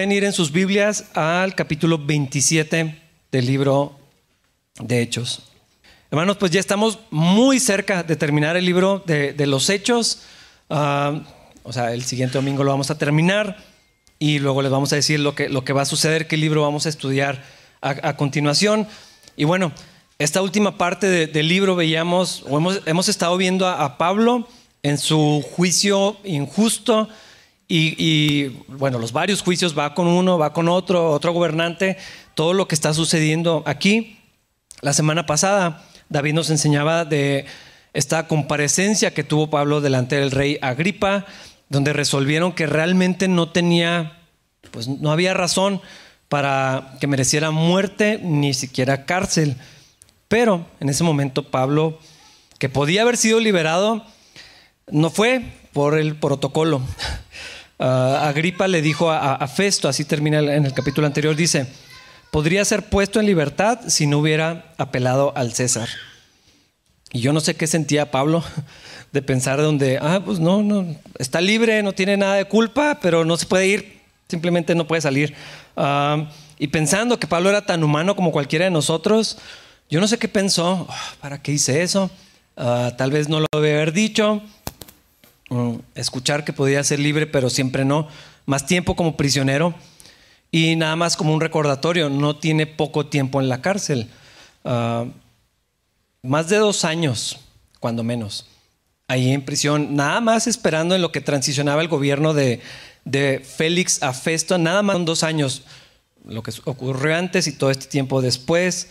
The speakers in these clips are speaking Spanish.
pueden ir en sus Biblias al capítulo 27 del libro de Hechos. Hermanos, pues ya estamos muy cerca de terminar el libro de, los Hechos. Ah, o sea, el siguiente domingo lo vamos a terminar y luego les vamos a decir lo que, lo que va a suceder, qué libro vamos a estudiar a, continuación. Y bueno, esta última parte del libro veíamos, o hemos, hemos estado viendo a, Pablo en su juicio injusto y, y, bueno, los varios juicios, va con uno, va con otro, otro gobernante, todo lo que está sucediendo aquí. La semana pasada David nos enseñaba de esta comparecencia que tuvo Pablo delante del rey Agripa, donde resolvieron que realmente no tenía, pues no había razón para que mereciera muerte ni siquiera cárcel. Pero en ese momento Pablo, que podía haber sido liberado, no fue por el protocolo. Ah, Agripa le dijo a Festo, así termina en el capítulo anterior, dice, podría ser puesto en libertad si no hubiera apelado al César. Y yo no sé qué sentía Pablo de pensar donde, ah, pues no, no, está libre, no tiene nada de culpa, pero no se puede ir, simplemente no puede salir. Ah, y pensando que Pablo era tan humano como cualquiera de nosotros, yo no sé qué pensó, ah, ¿para qué hice eso? tal vez no lo debe haber dicho, escuchar que podía ser libre, pero siempre no, más tiempo como prisionero. Y nada más como un recordatorio, no tiene poco tiempo en la cárcel. Uh, más de dos años, cuando menos, ahí en prisión, nada más esperando en lo que transicionaba el gobierno de, de Félix a Festo, nada más dos años, lo que ocurrió antes y todo este tiempo después,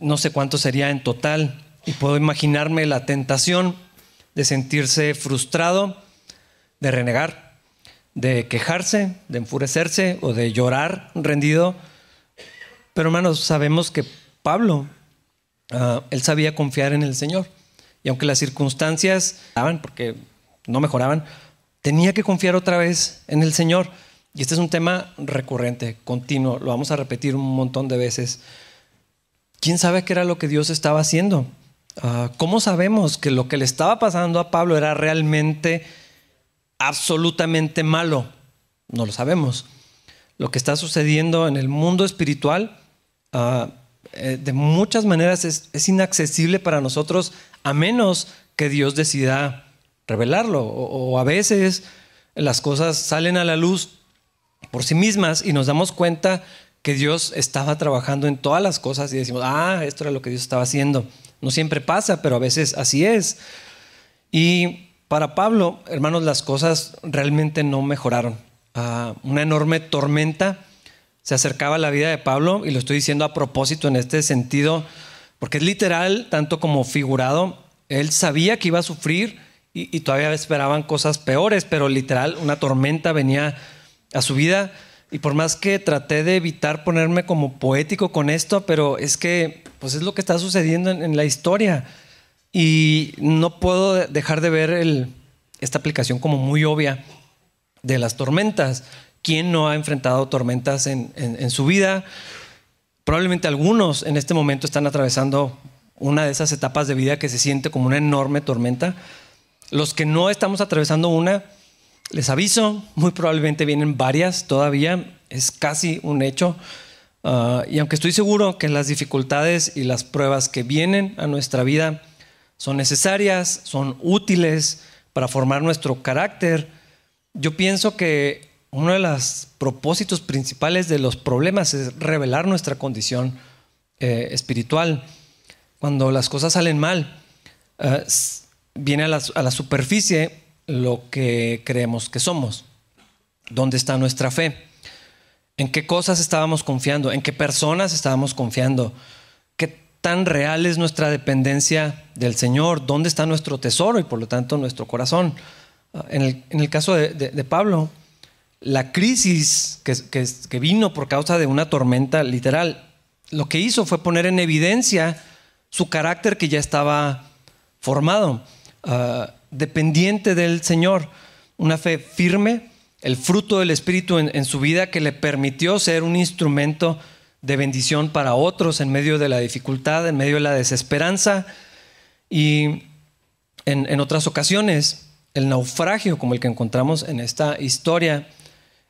no sé cuánto sería en total, y puedo imaginarme la tentación de sentirse frustrado, de renegar, de quejarse, de enfurecerse o de llorar rendido. Pero hermanos, sabemos que Pablo, ah, él sabía confiar en el Señor. Y aunque las circunstancias estaban, porque no mejoraban, tenía que confiar otra vez en el Señor. Y este es un tema recurrente, continuo, lo vamos a repetir un montón de veces. ¿Quién sabe qué era lo que Dios estaba haciendo? Ah, ¿Cómo sabemos que lo que le estaba pasando a Pablo era realmente absolutamente malo? No lo sabemos. Lo que está sucediendo en el mundo espiritual ah, eh, de muchas maneras es, inaccesible para nosotros a menos que Dios decida revelarlo. O, a veces las cosas salen a la luz por sí mismas y nos damos cuenta que Dios estaba trabajando en todas las cosas y decimos, ah, esto era lo que Dios estaba haciendo. No siempre pasa, pero a veces así es. Y para Pablo, hermanos, las cosas realmente no mejoraron. Ah, una enorme tormenta se acercaba a la vida de Pablo, y lo estoy diciendo a propósito en este sentido, porque es literal, tanto como figurado. Él sabía que iba a sufrir y, todavía esperaban cosas peores, pero literal, una tormenta venía a su vida. Y por más que traté de evitar ponerme como poético con esto, pero es que pues es lo que está sucediendo en la historia. Y no puedo dejar de ver esta aplicación como muy obvia de las tormentas. ¿Quién no ha enfrentado tormentas en, su vida? Probablemente algunos en este momento están atravesando una de esas etapas de vida que se siente como una enorme tormenta. Los que no estamos atravesando una, les aviso, muy probablemente vienen varias todavía, es casi un hecho. Ah, y aunque estoy seguro que las dificultades y las pruebas que vienen a nuestra vida son necesarias, son útiles para formar nuestro carácter. Yo pienso que uno de los propósitos principales de los problemas es revelar nuestra condición eh, espiritual. Cuando las cosas salen mal, eh, viene a la, superficie lo que creemos que somos. ¿Dónde está nuestra fe? ¿En qué cosas estábamos confiando? ¿En qué personas estábamos confiando? tan real es nuestra dependencia del Señor, dónde está nuestro tesoro y por lo tanto nuestro corazón. Ah, en el, caso de, Pablo, la crisis que, vino por causa de una tormenta literal, lo que hizo fue poner en evidencia su carácter que ya estaba formado, ah, dependiente del Señor, una fe firme, el fruto del Espíritu en, en su vida que le permitió ser un instrumento de bendición para otros en medio de la dificultad, en medio de la desesperanza. Y en, otras ocasiones, el naufragio como el que encontramos en esta historia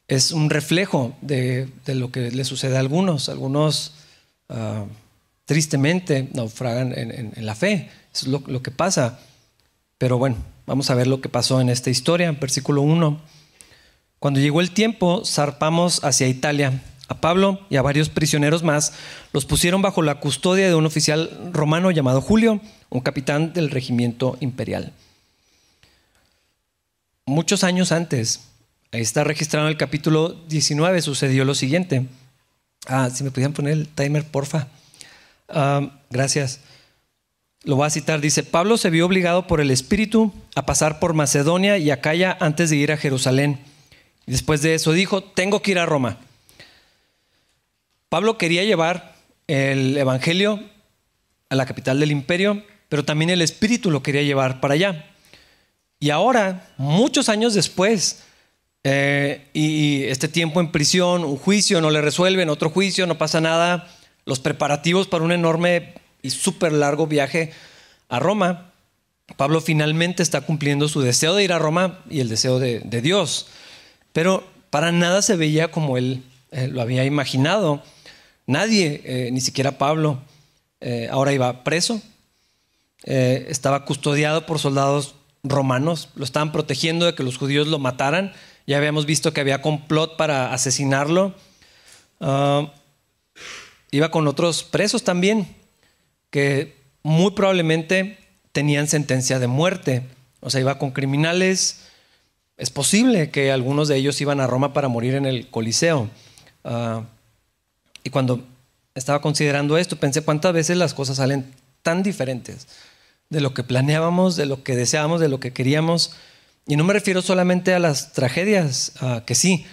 es un reflejo de, lo que le sucede a algunos. Algunos ah, tristemente naufragan en, la fe. Es lo, que pasa. Pero bueno, vamos a ver lo que pasó en esta historia. Versículo 1. Cuando llegó el tiempo, zarpamos hacia Italia. A Pablo y a varios prisioneros más los pusieron bajo la custodia de un oficial romano llamado Julio, un capitán del regimiento imperial. Muchos años antes, ahí está registrado en el capítulo 19, sucedió lo siguiente. Ah, si me pudieran poner el timer, porfa. Ah, gracias. Lo voy a citar. Dice, Pablo se vio obligado por el Espíritu a pasar por Macedonia y Acaya antes de ir a Jerusalén. Después de eso dijo, tengo que ir a Roma. Pablo quería llevar el Evangelio a la capital del imperio, pero también el Espíritu lo quería llevar para allá. Y ahora, muchos años después, eh, y este tiempo en prisión, un juicio, no le resuelven, otro juicio, no pasa nada, los preparativos para un enorme y súper largo viaje a Roma, Pablo finalmente está cumpliendo su deseo de ir a Roma y el deseo de, Dios. Pero para nada se veía como él eh, lo había imaginado. Nadie, eh, ni siquiera Pablo, eh, ahora iba preso. estaba custodiado por soldados romanos. Lo estaban protegiendo de que los judíos lo mataran. Ya habíamos visto que había complot para asesinarlo. Ah, iba con otros presos también, que muy probablemente tenían sentencia de muerte. O sea, iba con criminales. Es posible que algunos de ellos iban a Roma para morir en el Coliseo. Ah, y cuando estaba considerando esto, pensé cuántas veces las cosas salen tan diferentes de lo que planeábamos, de lo que deseábamos, de lo que queríamos. Y no me refiero solamente a las tragedias, ah, que sí,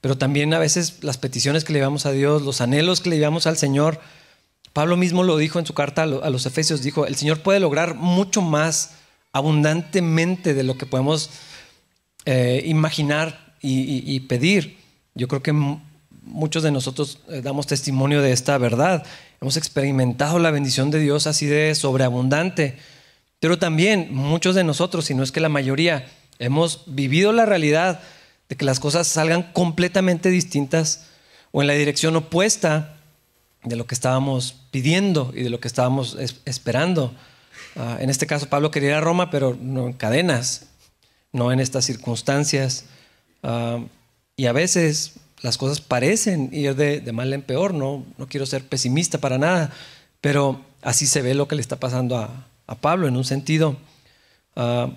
pero también a veces las peticiones que le llevamos a Dios, los anhelos que le llevamos al Señor. Pablo mismo lo dijo en su carta a los Efesios, dijo, el Señor puede lograr mucho más abundantemente de lo que podemos eh, imaginar y, pedir. Yo creo que muchos de nosotros eh, damos testimonio de esta verdad. Hemos experimentado la bendición de Dios así de sobreabundante. Pero también muchos de nosotros, si no es que la mayoría, hemos vivido la realidad de que las cosas salgan completamente distintas o en la dirección opuesta de lo que estábamos pidiendo y de lo que estábamos esperando. Ah, en este caso Pablo quería ir a Roma, pero no en cadenas, no en estas circunstancias. Ah, y a veces las cosas parecen ir de, mal en peor, no, no quiero ser pesimista para nada, pero así se ve lo que le está pasando a, Pablo en un sentido. Ah,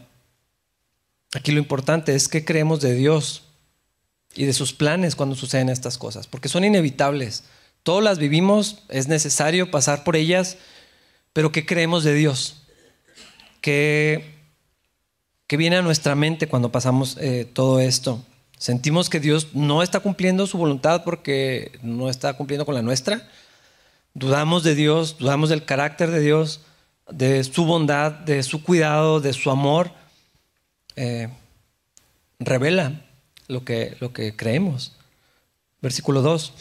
aquí lo importante es que creemos de Dios y de sus planes cuando suceden estas cosas, porque son inevitables. Todas las vivimos, es necesario pasar por ellas, pero ¿qué creemos de Dios? ¿Qué, qué viene a nuestra mente cuando pasamos eh, todo esto? Sentimos que Dios no está cumpliendo su voluntad porque no está cumpliendo con la nuestra. Dudamos de Dios, dudamos del carácter de Dios, de su bondad, de su cuidado, de su amor. Eh, revela lo que, lo que creemos. Versículo 2.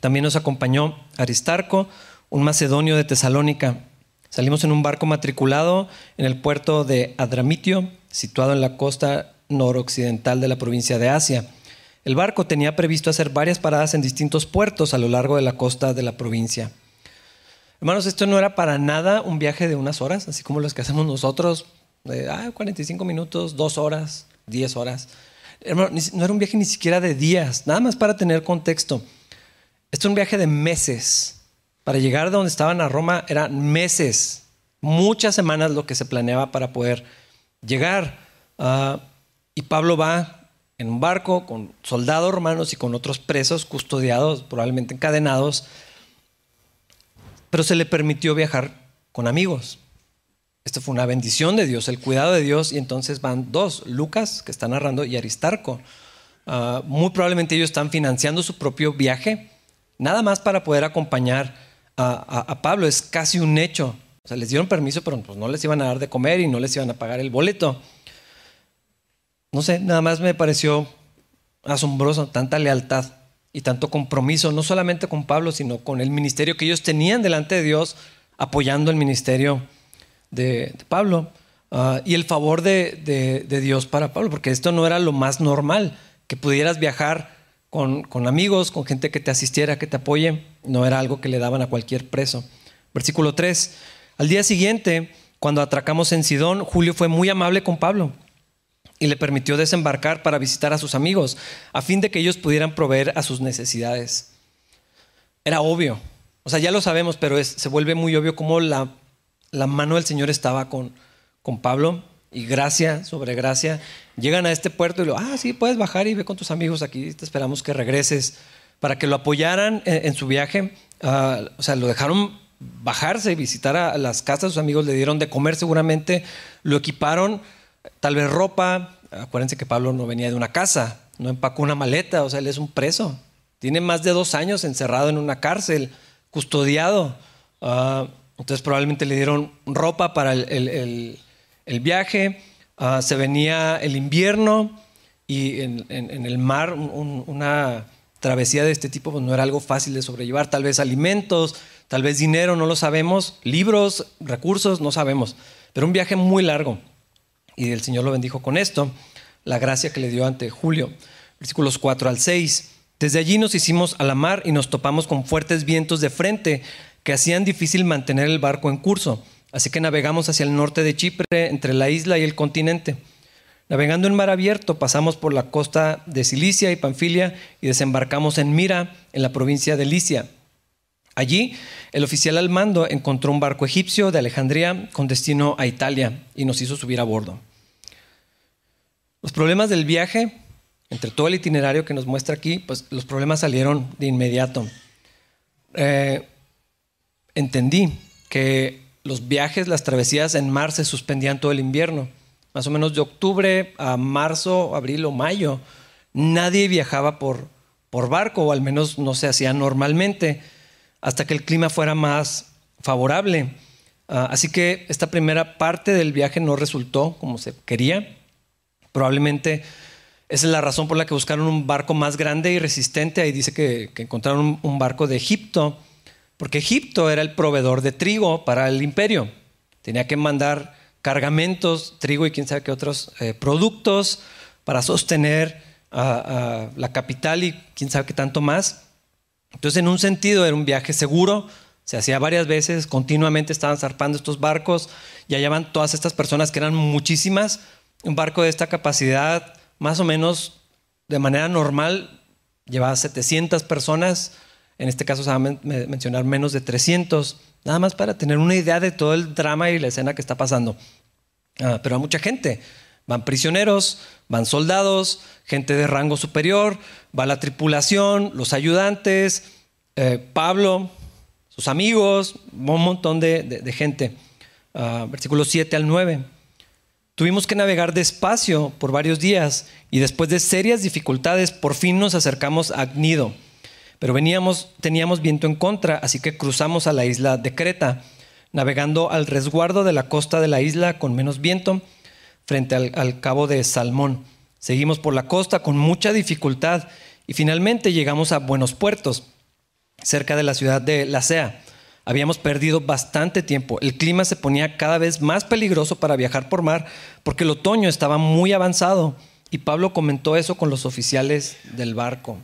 También nos acompañó Aristarco, un macedonio de Tesalónica. Salimos en un barco matriculado en el puerto de Adramitio, situado en la costa noroccidental de la provincia de Asia. El barco tenía previsto hacer varias paradas en distintos puertos a lo largo de la costa de la provincia. Hermanos, esto no era para nada un viaje de unas horas, así como los que hacemos nosotros, de 45 minutos, dos horas, 10 horas. Hermano, no era un viaje ni siquiera de días, nada más para tener contexto. Esto es un viaje de meses. Para llegar de donde estaban a Roma eran meses, muchas semanas lo que se planeaba para poder llegar. a y Pablo va en un barco con soldados romanos y con otros presos custodiados, probablemente encadenados, pero se le permitió viajar con amigos. Esto fue una bendición de Dios, el cuidado de Dios, y entonces van dos, Lucas, que está narrando, y Aristarco. Ah, muy probablemente ellos están financiando su propio viaje, nada más para poder acompañar a, Pablo, es casi un hecho. O sea, les dieron permiso, pero pues no les iban a dar de comer y no les iban a pagar el boleto no sé, nada más me pareció asombroso tanta lealtad y tanto compromiso, no solamente con Pablo, sino con el ministerio que ellos tenían delante de Dios, apoyando el ministerio de, Pablo ah, y el favor de, Dios para Pablo, porque esto no era lo más normal. que pudieras viajar con, amigos, con gente que te asistiera, que te apoye. No era algo que le daban a cualquier preso. Versículo 3. Al día siguiente, cuando atracamos en Sidón, Julio fue muy amable con Pablo y le permitió desembarcar para visitar a sus amigos, a fin de que ellos pudieran proveer a sus necesidades. Era obvio, o sea, ya lo sabemos, pero se vuelve muy obvio cómo la, la mano del Señor estaba con, con Pablo y gracia sobre gracia. Llegan a este puerto y lo, ah, sí, puedes bajar y ve con tus amigos aquí, te esperamos que regreses, para que lo apoyaran en, su viaje. Ah, o sea, lo dejaron bajarse y visitar a las casas sus amigos, le dieron de comer seguramente, lo equiparon tal vez ropa. Acuérdense que Pablo no venía de una casa, no empacó una maleta, o sea, él es un preso. Tiene más de dos años encerrado en una cárcel, custodiado. Ah, entonces probablemente le dieron ropa para el, viaje. Ah, se venía el invierno y en, el mar una travesía de este tipo pues, no era algo fácil de sobrellevar. Tal vez alimentos, tal vez dinero, no lo sabemos. Libros, recursos, no sabemos. Pero un viaje muy largo y el Señor lo bendijo con esto, la gracia que le dio ante Julio. Versículos 4 al 6. Desde allí nos hicimos a la mar y nos topamos con fuertes vientos de frente que hacían difícil mantener el barco en curso. Así que navegamos hacia el norte de Chipre, entre la isla y el continente. Navegando en mar abierto, pasamos por la costa de Cilicia y Panfilia y desembarcamos en Mira, en la provincia de Licia. Allí, el oficial al mando encontró un barco egipcio de Alejandría con destino a Italia y nos hizo subir a bordo. Los problemas del viaje, entre todo el itinerario que nos muestra aquí, pues los problemas salieron de inmediato. Eh, entendí que los viajes, las travesías en mar se suspendían todo el invierno. Más o menos de octubre a marzo, abril o mayo, nadie viajaba por, por barco, o al menos no se hacía normalmente, hasta que el clima fuera más favorable. Ah, así que esta primera parte del viaje no resultó como se quería. Probablemente esa es la razón por la que buscaron un barco más grande y resistente. Ahí dice que, encontraron un, barco de Egipto, porque Egipto era el proveedor de trigo para el imperio. Tenía que mandar cargamentos, trigo y quién sabe qué otros eh, productos para sostener a la capital y quién sabe qué tanto más. Entonces, en un sentido, era un viaje seguro, se hacía varias veces, continuamente estaban zarpando estos barcos y hallaban todas estas personas que eran muchísimas un barco de esta capacidad, más o menos de manera normal, llevaba 700 personas. En este caso se va a mencionar menos de 300, nada más para tener una idea de todo el drama y la escena que está pasando. Ah, pero a mucha gente. Van prisioneros, van soldados, gente de rango superior, va la tripulación, los ayudantes, eh, Pablo, sus amigos, un montón de, gente. Ah, versículos 7 al 9. Tuvimos que navegar despacio por varios días y después de serias dificultades por fin nos acercamos a Agnido. Pero veníamos, teníamos viento en contra, así que cruzamos a la isla de Creta, navegando al resguardo de la costa de la isla con menos viento frente al, al cabo de Salmón. Seguimos por la costa con mucha dificultad y finalmente llegamos a Buenos Puertos, cerca de la ciudad de Lacea. Habíamos perdido bastante tiempo. El clima se ponía cada vez más peligroso para viajar por mar porque el otoño estaba muy avanzado y Pablo comentó eso con los oficiales del barco.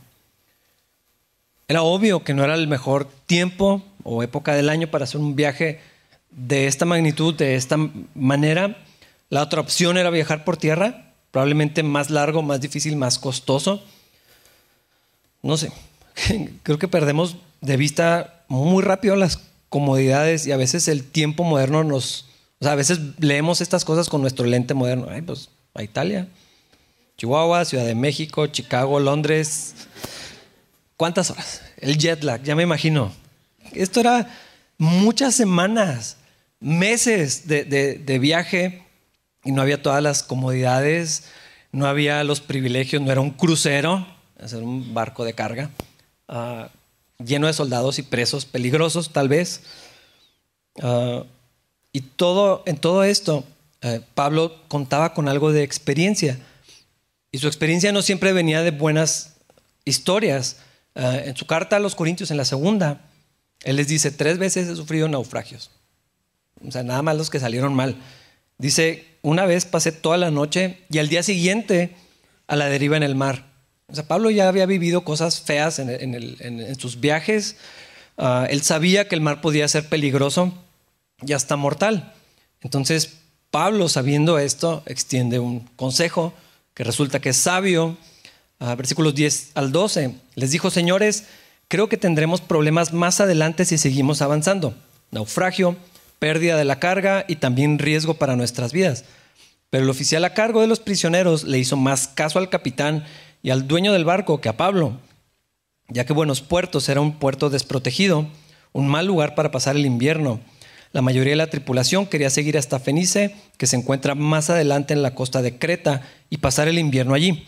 Era obvio que no era el mejor tiempo o época del año para hacer un viaje de esta magnitud, de esta manera. La otra opción era viajar por tierra, probablemente más largo, más difícil, más costoso. No sé, creo que perdemos de vista muy rápido las comodidades y a veces el tiempo moderno nos... O sea, a veces leemos estas cosas con nuestro lente moderno. Ay, pues a Italia, Chihuahua, Ciudad de México, Chicago, Londres. ¿Cuántas horas? El jet lag, ya me imagino. Esto era muchas semanas, meses de, de, viaje y no había todas las comodidades, no había los privilegios, no era un crucero, era un barco de carga. Uh, lleno de soldados y presos peligrosos tal vez. Ah, y todo, en todo esto, eh, Pablo contaba con algo de experiencia. Y su experiencia no siempre venía de buenas historias. Ah, en su carta a los Corintios, en la segunda, él les dice, tres veces he sufrido naufragios. O sea, nada más los que salieron mal. Dice, una vez pasé toda la noche y al día siguiente a la deriva en el mar. O sea, Pablo ya había vivido cosas feas en, sus viajes. Ah, él sabía que el mar podía ser peligroso y hasta mortal. Entonces, Pablo, sabiendo esto, extiende un consejo que resulta que es sabio. Versículos 10 al 12. Les dijo, señores, creo que tendremos problemas más adelante si seguimos avanzando. Naufragio, pérdida de la carga y también riesgo para nuestras vidas. Pero el oficial a cargo de los prisioneros le hizo más caso al capitán y al dueño del barco que a Pablo, ya que Buenos Puertos era un puerto desprotegido, un mal lugar para pasar el invierno. La mayoría de la tripulación quería seguir hasta Fenice, que se encuentra más adelante en la costa de Creta, y pasar el invierno allí.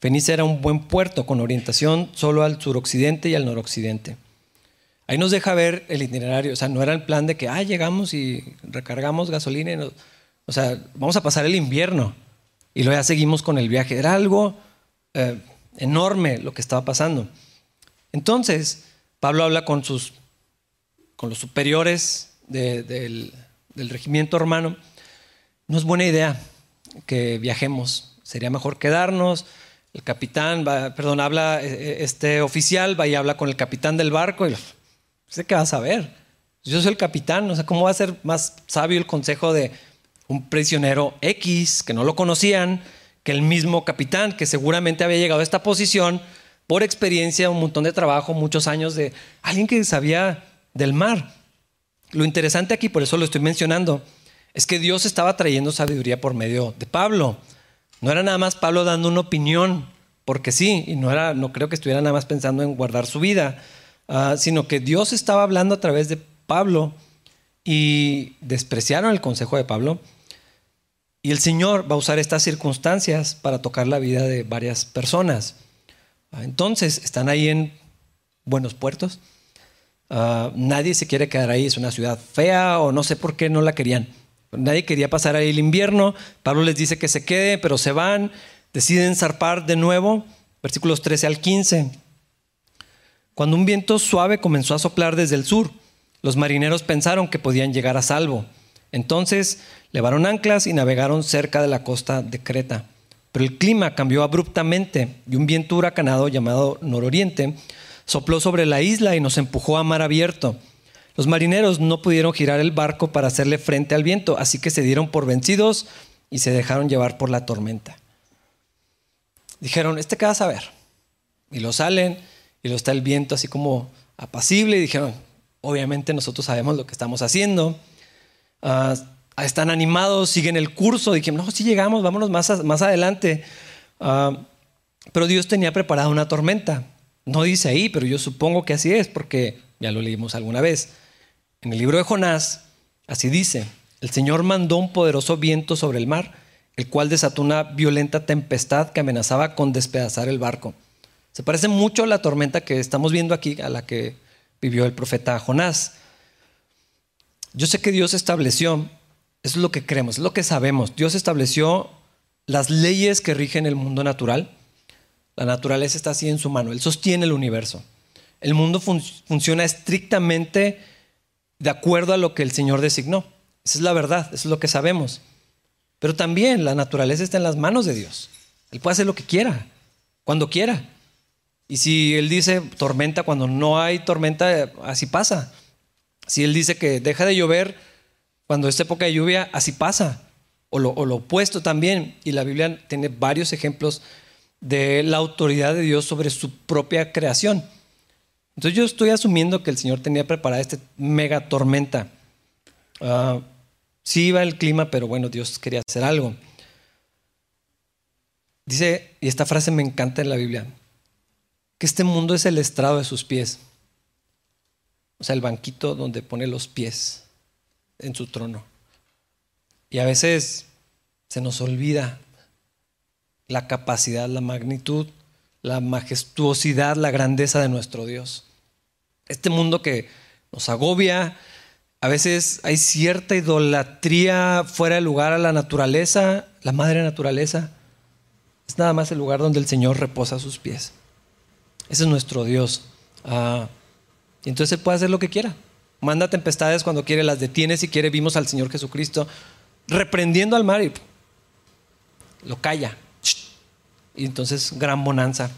Fenice era un buen puerto con orientación solo al suroccidente y al noroccidente. Ahí nos deja ver el itinerario, o sea, no era el plan de que, ah, llegamos y recargamos gasolina, y o sea, vamos a pasar el invierno y luego ya seguimos con el viaje. Era algo eh, enorme lo que estaba pasando. Entonces, Pablo habla con, sus, con los superiores del, regimiento hermano. No es buena idea que viajemos. Sería mejor quedarnos. El capitán, va, perdón, habla, eh, eh, este oficial va y habla con el capitán del barco y sé qué va a saber. Yo soy el capitán, no sé ¿cómo va a ser más sabio el consejo de un prisionero X que no lo conocían, que el mismo capitán, que seguramente había llegado a esta posición por experiencia, un montón de trabajo, muchos años de alguien que sabía del mar. Lo interesante aquí, por eso lo estoy mencionando, es que Dios estaba trayendo sabiduría por medio de Pablo. No era nada más Pablo dando una opinión, porque sí, y no, era, no creo que estuviera nada más pensando en guardar su vida, ah, sino que Dios estaba hablando a través de Pablo y despreciaron el consejo de Pablo y el Señor va a usar estas circunstancias para tocar la vida de varias personas. Ah, entonces, están ahí en buenos puertos. Ah, nadie se quiere quedar ahí, es una ciudad fea o no sé por qué no la querían. Nadie quería pasar ahí el invierno. Pablo les dice que se quede, pero se van, deciden zarpar de nuevo. Versículos 13 al 15. Cuando un viento suave comenzó a soplar desde el sur, los marineros pensaron que podían llegar a salvo. Entonces levaron anclas y navegaron cerca de la costa de Creta. Pero el clima cambió abruptamente y un viento huracanado llamado nororiente sopló sobre la isla y nos empujó a mar abierto. Los marineros no pudieron girar el barco para hacerle frente al viento, así que se dieron por vencidos y se dejaron llevar por la tormenta. Dijeron, ¿este qué vas a ver? Y lo salen y lo está el viento así como apacible y dijeron, obviamente nosotros sabemos lo que estamos haciendo. Ah, están animados, siguen el curso, dijeron, no, si llegamos, vámonos más, más adelante. Ah, pero Dios tenía preparada una tormenta. No dice ahí, pero yo supongo que así es, porque ya lo leímos alguna vez. En el libro de Jonás, así dice, el Señor mandó un poderoso viento sobre el mar, el cual desató una violenta tempestad que amenazaba con despedazar el barco. Se parece mucho a la tormenta que estamos viendo aquí, a la que vivió el profeta Jonás. Yo sé que Dios estableció, eso es lo que creemos, es lo que sabemos. Dios estableció las leyes que rigen el mundo natural. La naturaleza está así en su mano, Él sostiene el universo. El mundo funciona estrictamente de acuerdo a lo que el Señor designó. Esa es la verdad, eso es lo que sabemos. Pero también la naturaleza está en las manos de Dios. Él puede hacer lo que quiera, cuando quiera. Y si Él dice tormenta cuando no hay tormenta, así pasa. Si Él dice que deja de llover cuando es época de lluvia, así pasa. O lo, opuesto también. Y la Biblia tiene varios ejemplos de la autoridad de Dios sobre su propia creación. Entonces yo estoy asumiendo que el Señor tenía preparada esta mega tormenta. Uh, sí iba el clima, pero bueno, Dios quería hacer algo. Dice, y esta frase me encanta en la Biblia, que este mundo es el estrado de sus pies. O sea, el banquito donde pone los pies en su trono. Y a veces se nos olvida la capacidad, la magnitud, la majestuosidad, la grandeza de nuestro Dios. Este mundo que nos agobia, a veces hay cierta idolatría fuera de lugar a la naturaleza, la madre naturaleza. Es nada más el lugar donde el Señor reposa sus pies. Ese es nuestro Dios. Ah, y entonces Él puede hacer lo que quiera. Manda tempestades cuando quiere, las detiene si quiere. Vimos al Señor Jesucristo reprendiendo al mar y lo calla. Y entonces gran bonanza.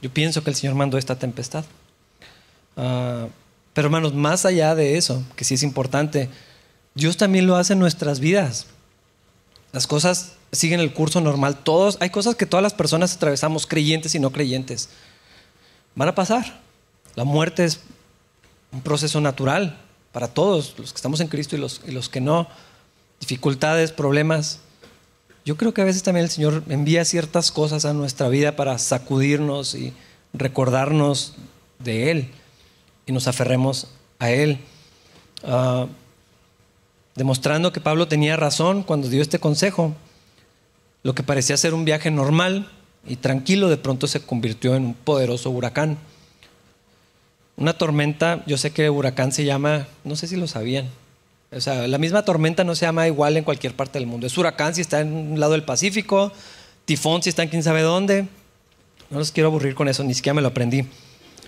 Yo pienso que el Señor mandó esta tempestad. Ah, pero hermanos, más allá de eso, que sí es importante, Dios también lo hace en nuestras vidas. Las cosas siguen el curso normal. Todos, hay cosas que todas las personas atravesamos, creyentes y no creyentes. Van a pasar. La muerte es un proceso natural para todos, los que estamos en Cristo y los, y los que no. Dificultades, problemas. Yo creo que a veces también el Señor envía ciertas cosas a nuestra vida para sacudirnos y recordarnos de Él y nos aferremos a Él. Ah, demostrando que Pablo tenía razón cuando dio este consejo. Lo que parecía ser un viaje normal y tranquilo de pronto se convirtió en un poderoso huracán. Una tormenta, yo sé que huracán se llama, no sé si lo sabían, o sea, la misma tormenta no se llama igual en cualquier parte del mundo. Es huracán si está en un lado del Pacífico, tifón si está en quién sabe dónde. No los quiero aburrir con eso, ni siquiera me lo aprendí.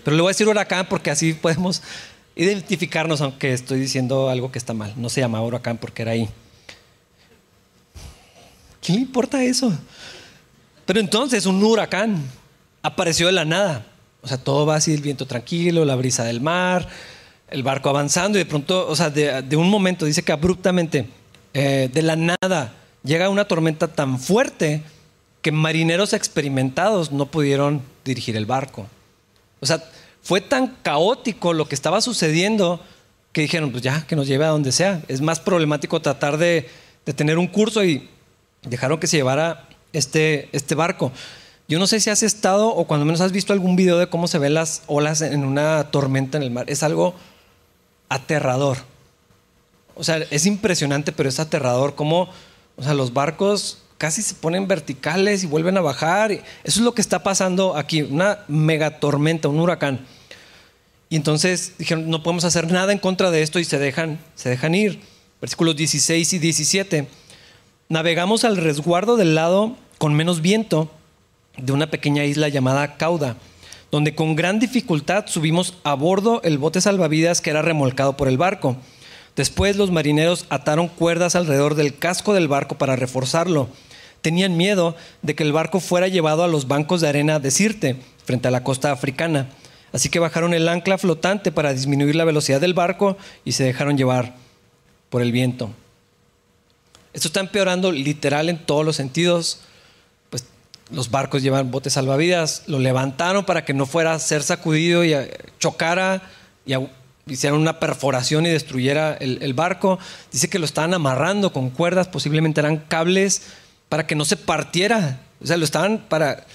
Pero le voy a decir huracán porque así podemos identificarnos, aunque estoy diciendo algo que está mal. No se llamaba huracán porque era ahí. ¿Quién le importa eso? Pero entonces un huracán apareció de la nada. O sea, todo va así, el viento tranquilo, la brisa del mar, el barco avanzando y de pronto, o sea, de, un momento, dice que abruptamente, eh, de la nada, llega una tormenta tan fuerte que marineros experimentados no pudieron dirigir el barco. O sea, fue tan caótico lo que estaba sucediendo que dijeron, pues ya, que nos lleve a donde sea. Es más problemático tratar de, tener un curso y dejaron que se llevara este, este barco. Yo no sé si has estado o cuando menos has visto algún video de cómo se ven las olas en una tormenta en el mar. Es algo aterrador. O sea, es impresionante, pero es aterrador cómo, o sea, los barcos casi se ponen verticales y vuelven a bajar. Eso es lo que está pasando aquí, una mega tormenta, un huracán. Y entonces dijeron, no podemos hacer nada en contra de esto y se dejan, se dejan ir. Versículos 16 y 17. Navegamos al resguardo del lado con menos viento de una pequeña isla llamada Cauda donde con gran dificultad subimos a bordo el bote salvavidas que era remolcado por el barco. Después los marineros ataron cuerdas alrededor del casco del barco para reforzarlo. Tenían miedo de que el barco fuera llevado a los bancos de arena de Sirte, frente a la costa africana. Así que bajaron el ancla flotante para disminuir la velocidad del barco y se dejaron llevar por el viento. Esto está empeorando literal en todos los sentidos los barcos llevan botes salvavidas, lo levantaron para que no fuera a ser sacudido y chocara y hicieran una perforación y destruyera el, barco. Dice que lo estaban amarrando con cuerdas, posiblemente eran cables para que no se partiera. O sea, lo estaban para...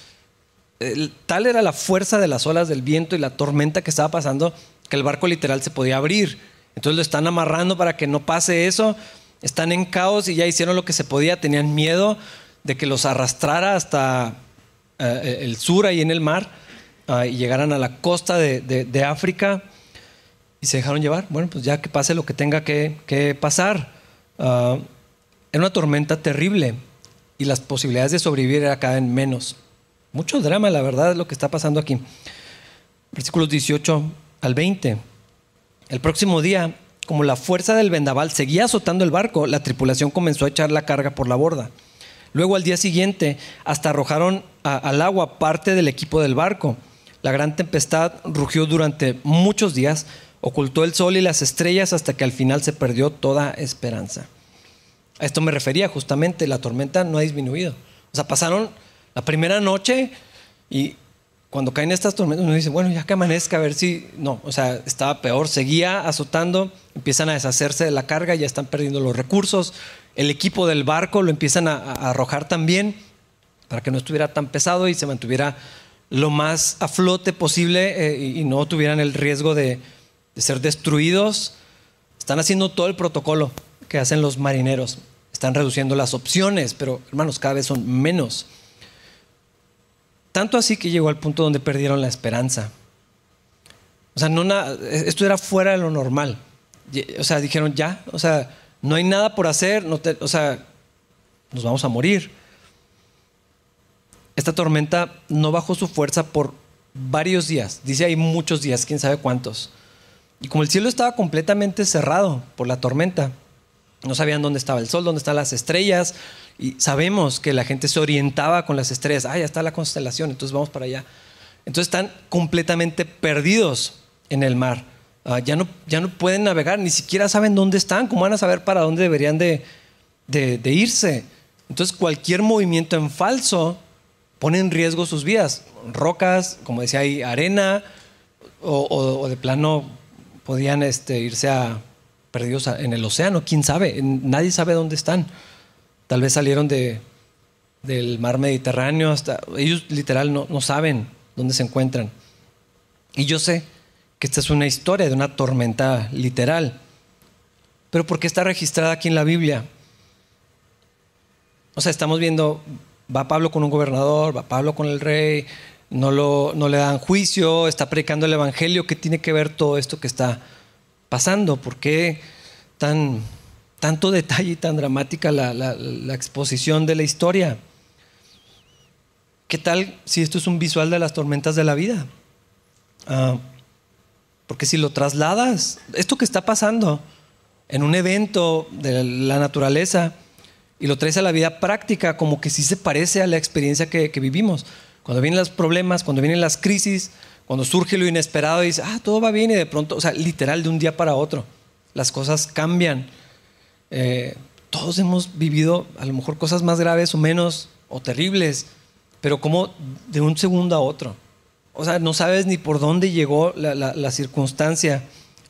tal era la fuerza de las olas del viento y la tormenta que estaba pasando que el barco literal se podía abrir. Entonces lo están amarrando para que no pase eso. Están en caos y ya hicieron lo que se podía, tenían miedo de que los arrastrara hasta eh, el sur, ahí en el mar, ah, y llegaran a la costa de, África y se dejaron llevar. Bueno, pues ya que pase lo que tenga que, pasar. Uh, era una tormenta terrible y las posibilidades de sobrevivir era cada menos. Mucho drama, la verdad, es lo que está pasando aquí. Versículos 18 al 20. El próximo día, como la fuerza del vendaval seguía azotando el barco, la tripulación comenzó a echar la carga por la borda. Luego al día siguiente hasta arrojaron al agua parte del equipo del barco. La gran tempestad rugió durante muchos días, ocultó el sol y las estrellas hasta que al final se perdió toda esperanza. A esto me refería justamente, la tormenta no ha disminuido. O sea, pasaron la primera noche y cuando caen estas tormentas uno dice, bueno, ya que amanezca a ver si... No, o sea, estaba peor, seguía azotando, empiezan a deshacerse de la carga, ya están perdiendo los recursos, el equipo del barco lo empiezan a, arrojar también para que no estuviera tan pesado y se mantuviera lo más a flote posible eh, y no tuvieran el riesgo de, ser destruidos. Están haciendo todo el protocolo que hacen los marineros. Están reduciendo las opciones, pero hermanos, cada vez son menos. Tanto así que llegó al punto donde perdieron la esperanza. O sea, no esto era fuera de lo normal. O sea, dijeron ya, o sea, no hay nada por hacer, o sea, nos vamos a morir. Esta tormenta no bajó su fuerza por varios días, dice hay muchos días, quién sabe cuántos. Y como el cielo estaba completamente cerrado por la tormenta, no sabían dónde estaba el sol, dónde están las estrellas, y sabemos que la gente se orientaba con las estrellas, ah, ya está la constelación, entonces vamos para allá. Entonces están completamente perdidos en el mar. Ah, ya, no, ya no pueden navegar, ni siquiera saben dónde están, cómo van a saber para dónde deberían de, irse. Entonces cualquier movimiento en falso pone en riesgo sus vidas. Rocas, como decía ahí, arena, o, de plano podían este, irse a perdidos en el océano, quién sabe, nadie sabe dónde están. Tal vez salieron de, del mar Mediterráneo hasta... Ellos literal no, no saben dónde se encuentran. Y yo sé que esta es una historia de una tormenta literal. Pero ¿por qué está registrada aquí en la Biblia? O sea, estamos viendo Va Pablo con un gobernador, va Pablo con el rey, no, lo, no le dan juicio, está predicando el Evangelio. ¿Qué tiene que ver todo esto que está pasando? ¿Por qué tan, tanto detalle y tan dramática la, exposición de la historia? ¿Qué tal si esto es un visual de las tormentas de la vida? Ah, porque si lo trasladas, esto que está pasando en un evento de la naturaleza, y lo traes a la vida práctica, como que sí se parece a la experiencia que, vivimos. Cuando vienen los problemas, cuando vienen las crisis, cuando surge lo inesperado y dices, ah, todo va bien y de pronto, o sea, literal de un día para otro, las cosas cambian. Eh, todos hemos vivido a lo mejor cosas más graves o menos o terribles, pero como de un segundo a otro. O sea, no sabes ni por dónde llegó la, circunstancia.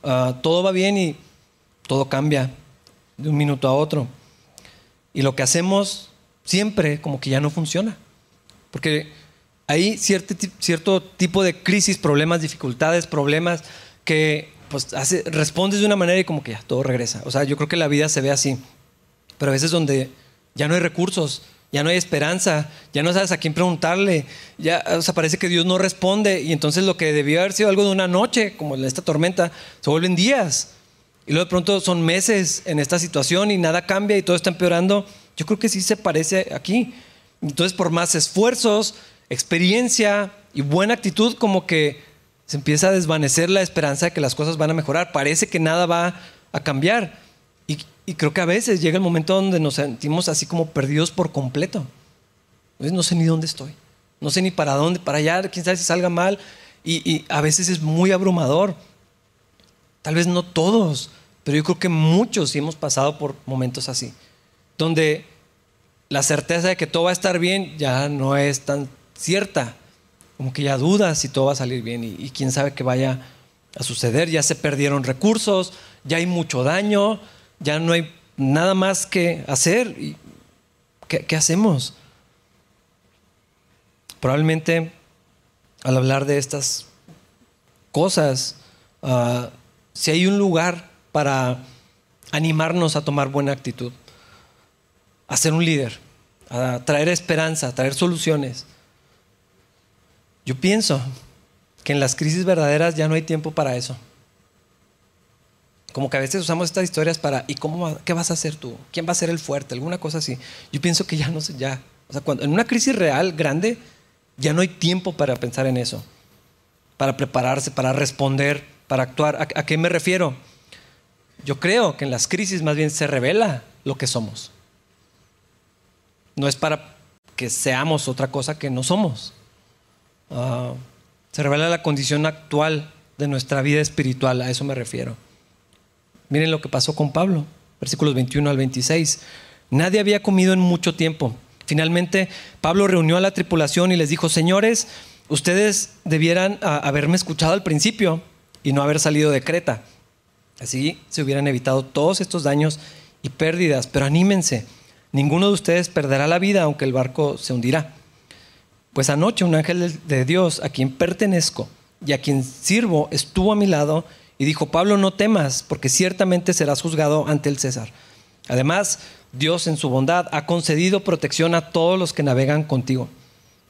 Ah, todo va bien y todo cambia de un minuto a otro. Y lo que hacemos siempre como que ya no funciona. Porque hay cierto, cierto tipo de crisis, problemas, dificultades, problemas que pues hace, respondes de una manera y como que ya todo regresa. O sea, yo creo que la vida se ve así. Pero a veces donde ya no hay recursos, ya no hay esperanza, ya no sabes a quién preguntarle, ya o sea, parece que Dios no responde y entonces lo que debió haber sido algo de una noche, como esta tormenta, se vuelven días. Y luego de pronto son meses en esta situación y nada cambia y todo está empeorando. Yo creo que sí se parece aquí. Entonces, por más esfuerzos, experiencia y buena actitud, como que se empieza a desvanecer la esperanza de que las cosas van a mejorar. Parece que nada va a cambiar. Y, creo que a veces llega el momento donde nos sentimos así como perdidos por completo. no sé ni dónde estoy. No sé ni para dónde, para allá, quién sabe si salga mal. y a veces es muy abrumador. Tal vez no todos, pero yo creo que muchos hemos pasado por momentos así, donde la certeza de que todo va a estar bien ya no es tan cierta, como que ya dudas si todo va a salir bien y, quién sabe qué vaya a suceder, ya se perdieron recursos, ya hay mucho daño, ya no hay nada más que hacer. ¿Qué, hacemos? Probablemente al hablar de estas cosas, ah, si hay un lugar para animarnos a tomar buena actitud, a ser un líder, a traer esperanza, a traer soluciones. Yo pienso que en las crisis verdaderas ya no hay tiempo para eso. Como que a veces usamos estas historias para, ¿y cómo qué vas a hacer tú? ¿Quién va a ser el fuerte? Alguna cosa así. Yo pienso que ya no sé, ya. O sea, cuando, en una crisis real, grande, ya no hay tiempo para pensar en eso, para prepararse, para responder, para actuar. a qué me refiero? Yo creo que en las crisis más bien se revela lo que somos. No es para que seamos otra cosa que no somos. Ah, se revela la condición actual de nuestra vida espiritual, a eso me refiero. Miren lo que pasó con Pablo, versículos 21 al 26. Nadie había comido en mucho tiempo. Finalmente, Pablo reunió a la tripulación y les dijo, señores, ustedes debieran ah, haberme escuchado al principio y no haber salido de Creta Así se hubieran evitado todos estos daños y pérdidas, pero anímense, ninguno de ustedes perderá la vida aunque el barco se hundirá. Pues anoche un ángel de Dios a quien pertenezco y a quien sirvo estuvo a mi lado y dijo, Pablo, no temas, porque ciertamente serás juzgado ante el César. Además, Dios en su bondad ha concedido protección a todos los que navegan contigo.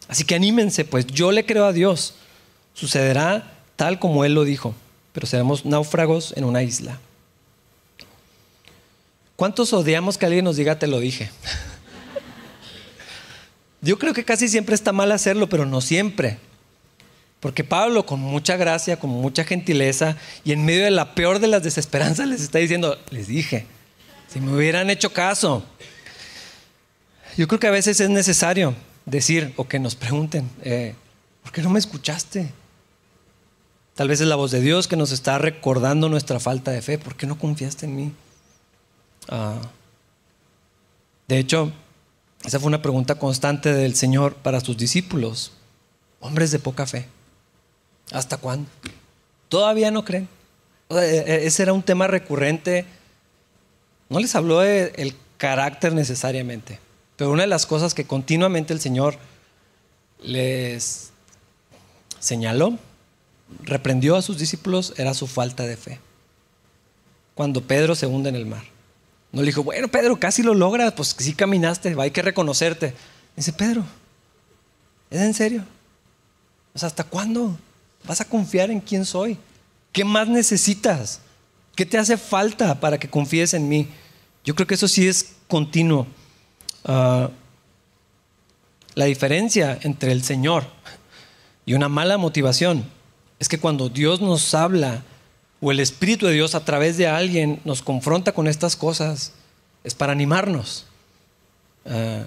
Así que anímense, pues yo le creo a Dios. Sucederá tal como Él lo dijo pero seremos náufragos en una isla. ¿Cuántos odiamos que alguien nos diga te lo dije? Yo creo que casi siempre está mal hacerlo, pero no siempre. Porque Pablo, con mucha gracia, con mucha gentileza y en medio de la peor de las desesperanzas, les está diciendo, les dije, si me hubieran hecho caso. Yo creo que a veces es necesario decir o que nos pregunten, eh, ¿Por qué no me escuchaste? Tal vez es la voz de Dios que nos está recordando nuestra falta de fe. ¿Por qué no confiaste en mí? Ah. de hecho, esa fue una pregunta constante del Señor para sus discípulos, hombres de poca fe. ¿Hasta cuándo? Todavía no creen. E, e, ese era un tema recurrente. No les habló del carácter necesariamente, pero una de las cosas que continuamente el Señor les señaló, reprendió a sus discípulos, era su falta de fe. Cuando Pedro se hunde en el mar. No le dijo, bueno, Pedro, casi lo logras, pues sí caminaste, hay que reconocerte. Dice, Pedro, ¿es en serio? O sea, ¿hasta cuándo vas a confiar en quién soy? ¿Qué más necesitas? ¿Qué te hace falta para que confíes en mí? Yo creo que eso sí es continuo. Ah, la diferencia entre el Señor y una mala motivación es que cuando Dios nos habla o el Espíritu de Dios a través de alguien nos confronta con estas cosas, es para animarnos. Ah,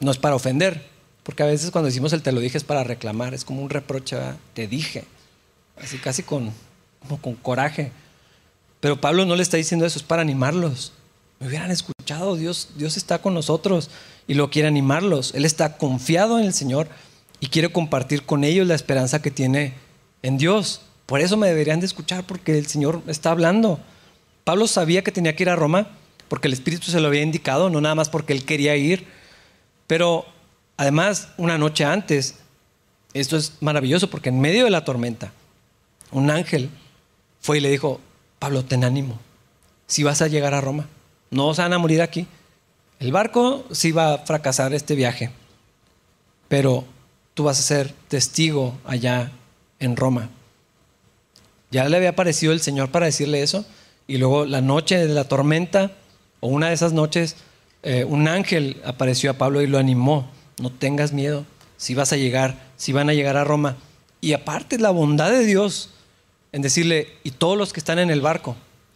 no es para ofender, porque a veces cuando decimos el te lo dije es para reclamar, es como un reproche, te dije, así casi con, como con coraje. Pero Pablo no le está diciendo eso, es para animarlos. Me hubieran escuchado, Dios, Dios está con nosotros y lo quiere animarlos. Él está confiado en el Señor y quiere compartir con ellos la esperanza que tiene en Dios. Por eso me deberían de escuchar, porque el Señor está hablando. Pablo sabía que tenía que ir a Roma, porque el Espíritu se lo había indicado, no nada más porque él quería ir. Pero además, una noche antes, esto es maravilloso, porque en medio de la tormenta, un ángel fue y le dijo, Pablo, ten ánimo, si vas a llegar a Roma, no se van a morir aquí. El barco sí va a fracasar este viaje, pero tú vas a ser testigo allá en Roma. Ya le había aparecido el Señor para decirle eso. Y luego la noche de la tormenta, o una de esas noches, eh, un ángel apareció a Pablo y lo animó. No tengas miedo, si vas a llegar, si van a llegar a Roma. Y aparte la bondad de Dios en decirle, y todos los que están en el barco,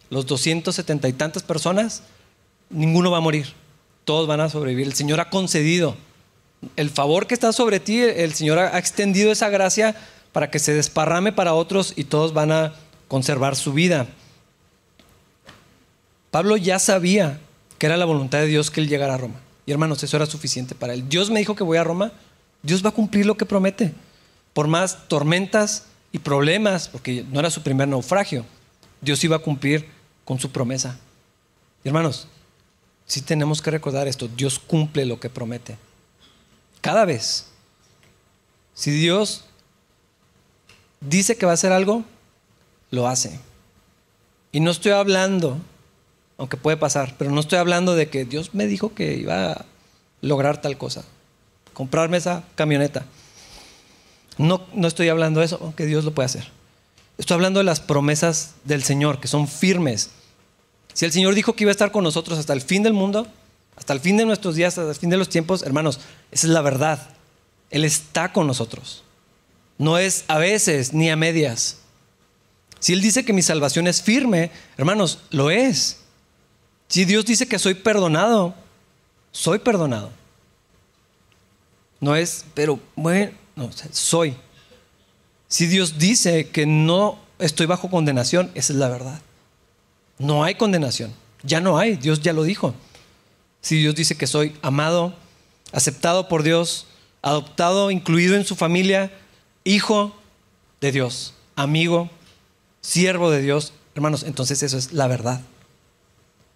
los 270 y tantas personas, ninguno va a morir, todos van a sobrevivir. El Señor ha concedido el favor que está sobre ti, el Señor ha extendido esa gracia para que se desparrame para otros y todos van a conservar su vida. Pablo ya sabía que era la voluntad de Dios que él llegara a Roma. Y hermanos, eso era suficiente para él. Dios me dijo que voy a Roma, Dios va a cumplir lo que promete. Por más tormentas y problemas, porque no era su primer naufragio, Dios iba a cumplir con su promesa. Y hermanos, sí tenemos que recordar esto, Dios cumple lo que promete. Cada vez. Si Dios dice que va a hacer algo, lo hace. Y no estoy hablando, aunque puede pasar, pero no estoy hablando de que Dios me dijo que iba a lograr tal cosa, comprarme esa camioneta. No, no estoy hablando de eso, aunque Dios lo puede hacer. Estoy hablando de las promesas del Señor, que son firmes. Si el Señor dijo que iba a estar con nosotros hasta el fin del mundo, hasta el fin de nuestros días, hasta el fin de los tiempos, hermanos, esa es la verdad. Él está con nosotros. No es a veces ni a medias. Si Él dice que mi salvación es firme, hermanos, lo es. Si Dios dice que soy perdonado, soy perdonado. No es, pero bueno, no, soy. Si Dios dice que no estoy bajo condenación, esa es la verdad. No hay condenación. Ya no hay, Dios ya lo dijo. Si Dios dice que soy amado, aceptado por Dios, adoptado, incluido en su familia, hijo de Dios, amigo, siervo de Dios, hermanos, entonces eso es la verdad.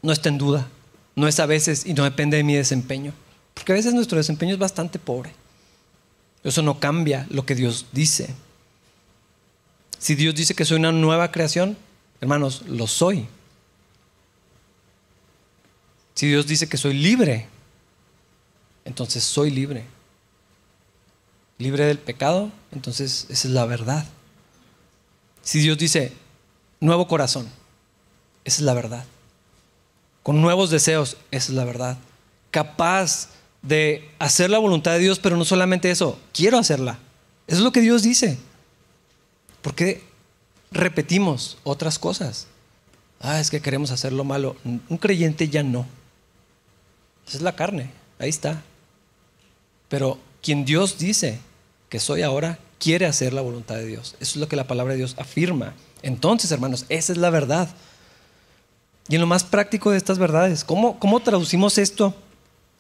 No está en duda, no es a veces y no depende de mi desempeño, porque a veces nuestro desempeño es bastante pobre. Eso no cambia lo que Dios dice. Si Dios dice que soy una nueva creación, hermanos, lo soy. Si Dios dice que soy libre, entonces soy libre libre del pecado, entonces esa es la verdad. Si Dios dice, nuevo corazón, esa es la verdad. Con nuevos deseos, esa es la verdad. Capaz de hacer la voluntad de Dios, pero no solamente eso, quiero hacerla. Eso es lo que Dios dice. ¿Por qué repetimos otras cosas? Ah, es que queremos hacer lo malo. Un creyente ya no. Esa es la carne, ahí está. Pero quien Dios dice que soy ahora, quiere hacer la voluntad de Dios. Eso es lo que la palabra de Dios afirma. Entonces, hermanos, esa es la verdad. Y en lo más práctico de estas verdades, ¿cómo, cómo traducimos esto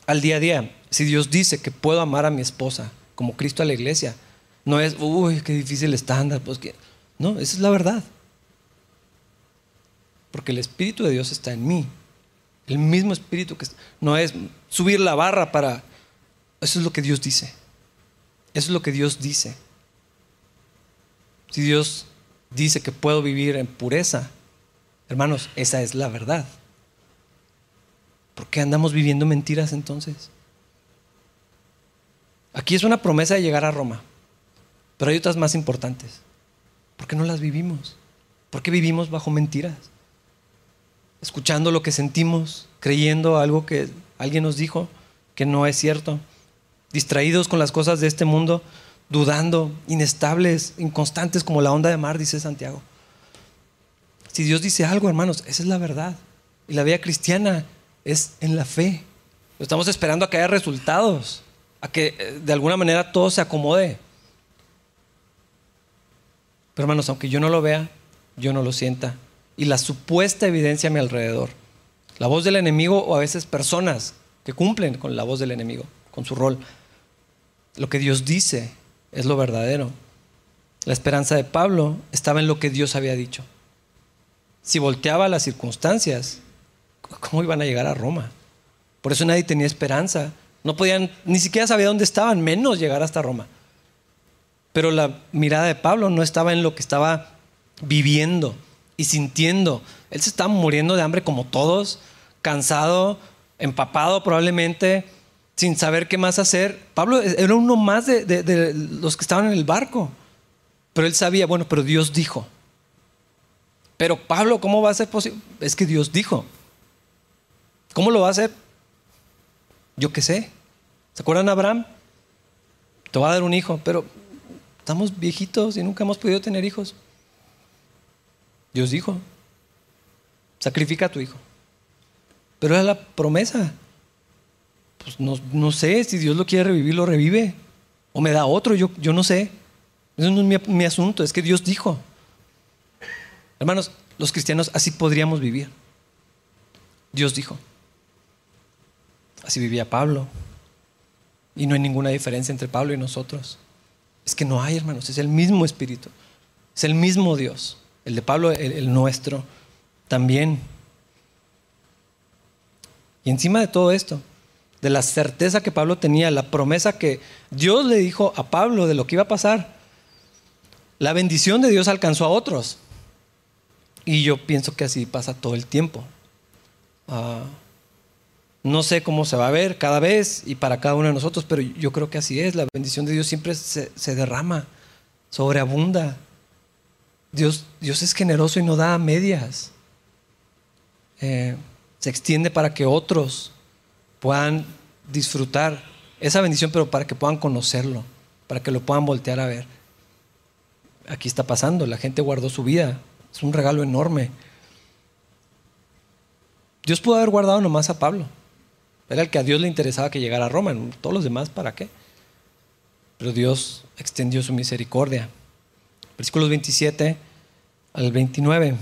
al día a día? Si Dios dice que puedo amar a mi esposa como Cristo a la iglesia, no es, uy, qué difícil estándar, pues. No, esa es la verdad. Porque el Espíritu de Dios está en mí. El mismo Espíritu que no es subir la barra para... Eso es lo que Dios dice. Eso es lo que Dios dice. Si Dios dice que puedo vivir en pureza, hermanos, esa es la verdad. ¿Por qué andamos viviendo mentiras entonces? Aquí es una promesa de llegar a Roma, pero hay otras más importantes. ¿Por qué no las vivimos? ¿Por qué vivimos bajo mentiras? Escuchando lo que sentimos, creyendo algo que alguien nos dijo que no es cierto, distraídos con las cosas de este mundo, dudando, inestables, inconstantes como la onda de mar, dice Santiago. Si Dios dice algo, hermanos, esa es la verdad. Y la vida cristiana es en la fe. Estamos esperando a que haya resultados, a que eh, de alguna manera todo se acomode. Pero hermanos, aunque yo no lo vea, yo no lo sienta. Y la supuesta evidencia a mi alrededor, la voz del enemigo o a veces personas que cumplen con la voz del enemigo, con su rol, lo que Dios dice es lo verdadero. La esperanza de Pablo estaba en lo que Dios había dicho. Si volteaba las circunstancias, ¿cómo iban a llegar a Roma? Por eso nadie tenía esperanza. No podían, ni siquiera sabía dónde estaban, menos llegar hasta Roma. Pero la mirada de Pablo no estaba en lo que estaba viviendo y sintiendo. Él se estaba muriendo de hambre como todos, cansado, empapado probablemente, sin saber qué más hacer. Pablo era uno más de, los que estaban en el barco. Pero él sabía, bueno, pero Dios dijo. Pero Pablo, ¿cómo va a ser posible? Es que Dios dijo. ¿Cómo lo va a hacer? Yo qué sé. ¿Se acuerdan Abraham? Te va a dar un hijo, pero Estamos viejitos y nunca hemos podido tener hijos. Dios dijo, sacrifica a tu hijo. Pero era la promesa. Pues no, sé, si Dios lo quiere revivir, lo revive. O me da otro, yo, yo no sé. Eso no es mi, mi asunto, es que Dios dijo. Hermanos, los cristianos así podríamos vivir. Dios dijo. Así vivía Pablo. Y no hay ninguna diferencia entre Pablo y nosotros. Es que no hay, hermanos, es el mismo Espíritu, es el mismo Dios, el de Pablo, el, nuestro también. Y encima de todo esto, de la certeza que Pablo tenía, la promesa que Dios le dijo a Pablo de lo que iba a pasar, la bendición de Dios alcanzó a otros. Y yo pienso que así pasa todo el tiempo. Ah, no sé cómo se va a ver cada vez y para cada uno de nosotros, pero yo creo que así es. La bendición de Dios siempre se, derrama, sobreabunda. Dios, Dios es generoso y no da a medias. Eh, se extiende para que otros puedan disfrutar esa bendición, pero para que puedan conocerlo, para que lo puedan voltear a ver. Aquí está pasando, la gente guardó su vida, es un regalo enorme. Dios pudo haber guardado nomás a Pablo. Era el que a Dios le interesaba que llegara a Roma. Todos los demás, ¿para qué? Pero Dios extendió su misericordia. Versículos 27 al 29.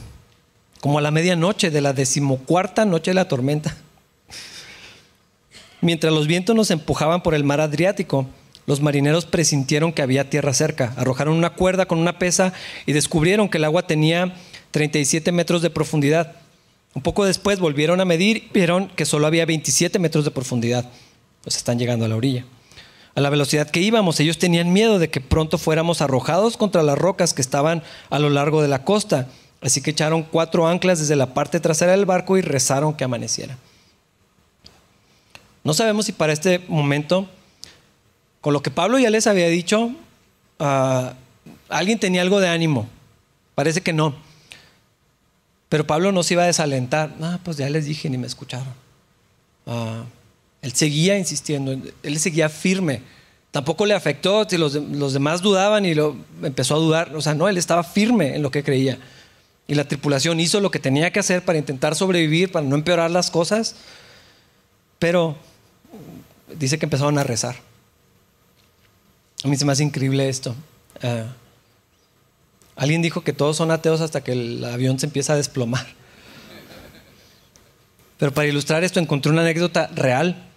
Como a la medianoche de la decimocuarta noche de la tormenta. Mientras los vientos nos empujaban por el mar Adriático, los marineros presintieron que había tierra cerca. Arrojaron una cuerda con una pesa y descubrieron que el agua tenía 37 metros de profundidad. Un poco después volvieron a medir y vieron que solo había 27 metros de profundidad. Pues están llegando a la orilla. A la velocidad que íbamos, ellos tenían miedo de que pronto fuéramos arrojados contra las rocas que estaban a lo largo de la costa. Así que echaron cuatro anclas desde la parte trasera del barco y rezaron que amaneciera. No sabemos si para este momento, con lo que Pablo ya les había dicho, ah, alguien tenía algo de ánimo. Parece que no. Pero Pablo no se iba a desalentar. No, pues ya les dije, ni me escucharon. Ah, él seguía insistiendo, él seguía firme. Tampoco le afectó si los, demás dudaban y lo empezó a dudar. O sea, no, él estaba firme en lo que creía. Y la tripulación hizo lo que tenía que hacer para intentar sobrevivir, para no empeorar las cosas. Pero dice que empezaron a rezar. A mí se me hace increíble esto. Eh, alguien dijo que todos son ateos hasta que el avión se empieza a desplomar. Pero para ilustrar esto encontré una anécdota real.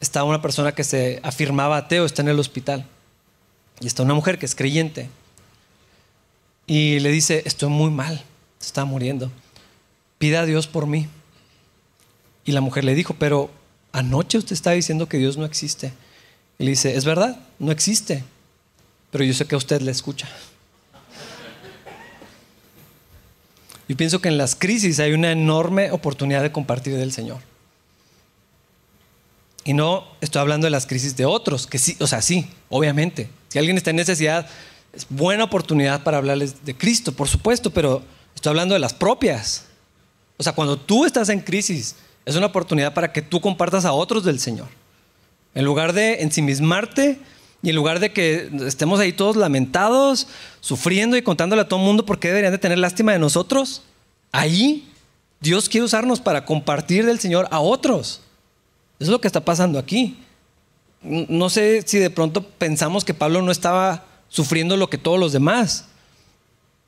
Está una persona que se afirmaba ateo, está en el hospital. Y está una mujer que es creyente. Y le dice, estoy muy mal, se está muriendo. Pida a Dios por mí. Y la mujer le dijo, pero anoche usted está diciendo que Dios no existe. Y le dice, es verdad, no existe, pero yo sé que a usted le escucha. Yo pienso que en las crisis hay una enorme oportunidad de compartir del Señor. Y no estoy hablando de las crisis de otros, que sí, o sea, sí, obviamente. Si alguien está en necesidad, es buena oportunidad para hablarles de Cristo, por supuesto, pero estoy hablando de las propias. O sea, cuando tú estás en crisis, es una oportunidad para que tú compartas a otros del Señor. En lugar de ensimismarte y en lugar de que estemos ahí todos lamentados, sufriendo y contándole a todo el mundo por qué deberían de tener lástima de nosotros, ahí Dios quiere usarnos para compartir del Señor a otros. Eso es lo que está pasando aquí. No sé si de pronto pensamos que Pablo no estaba sufriendo lo que todos los demás.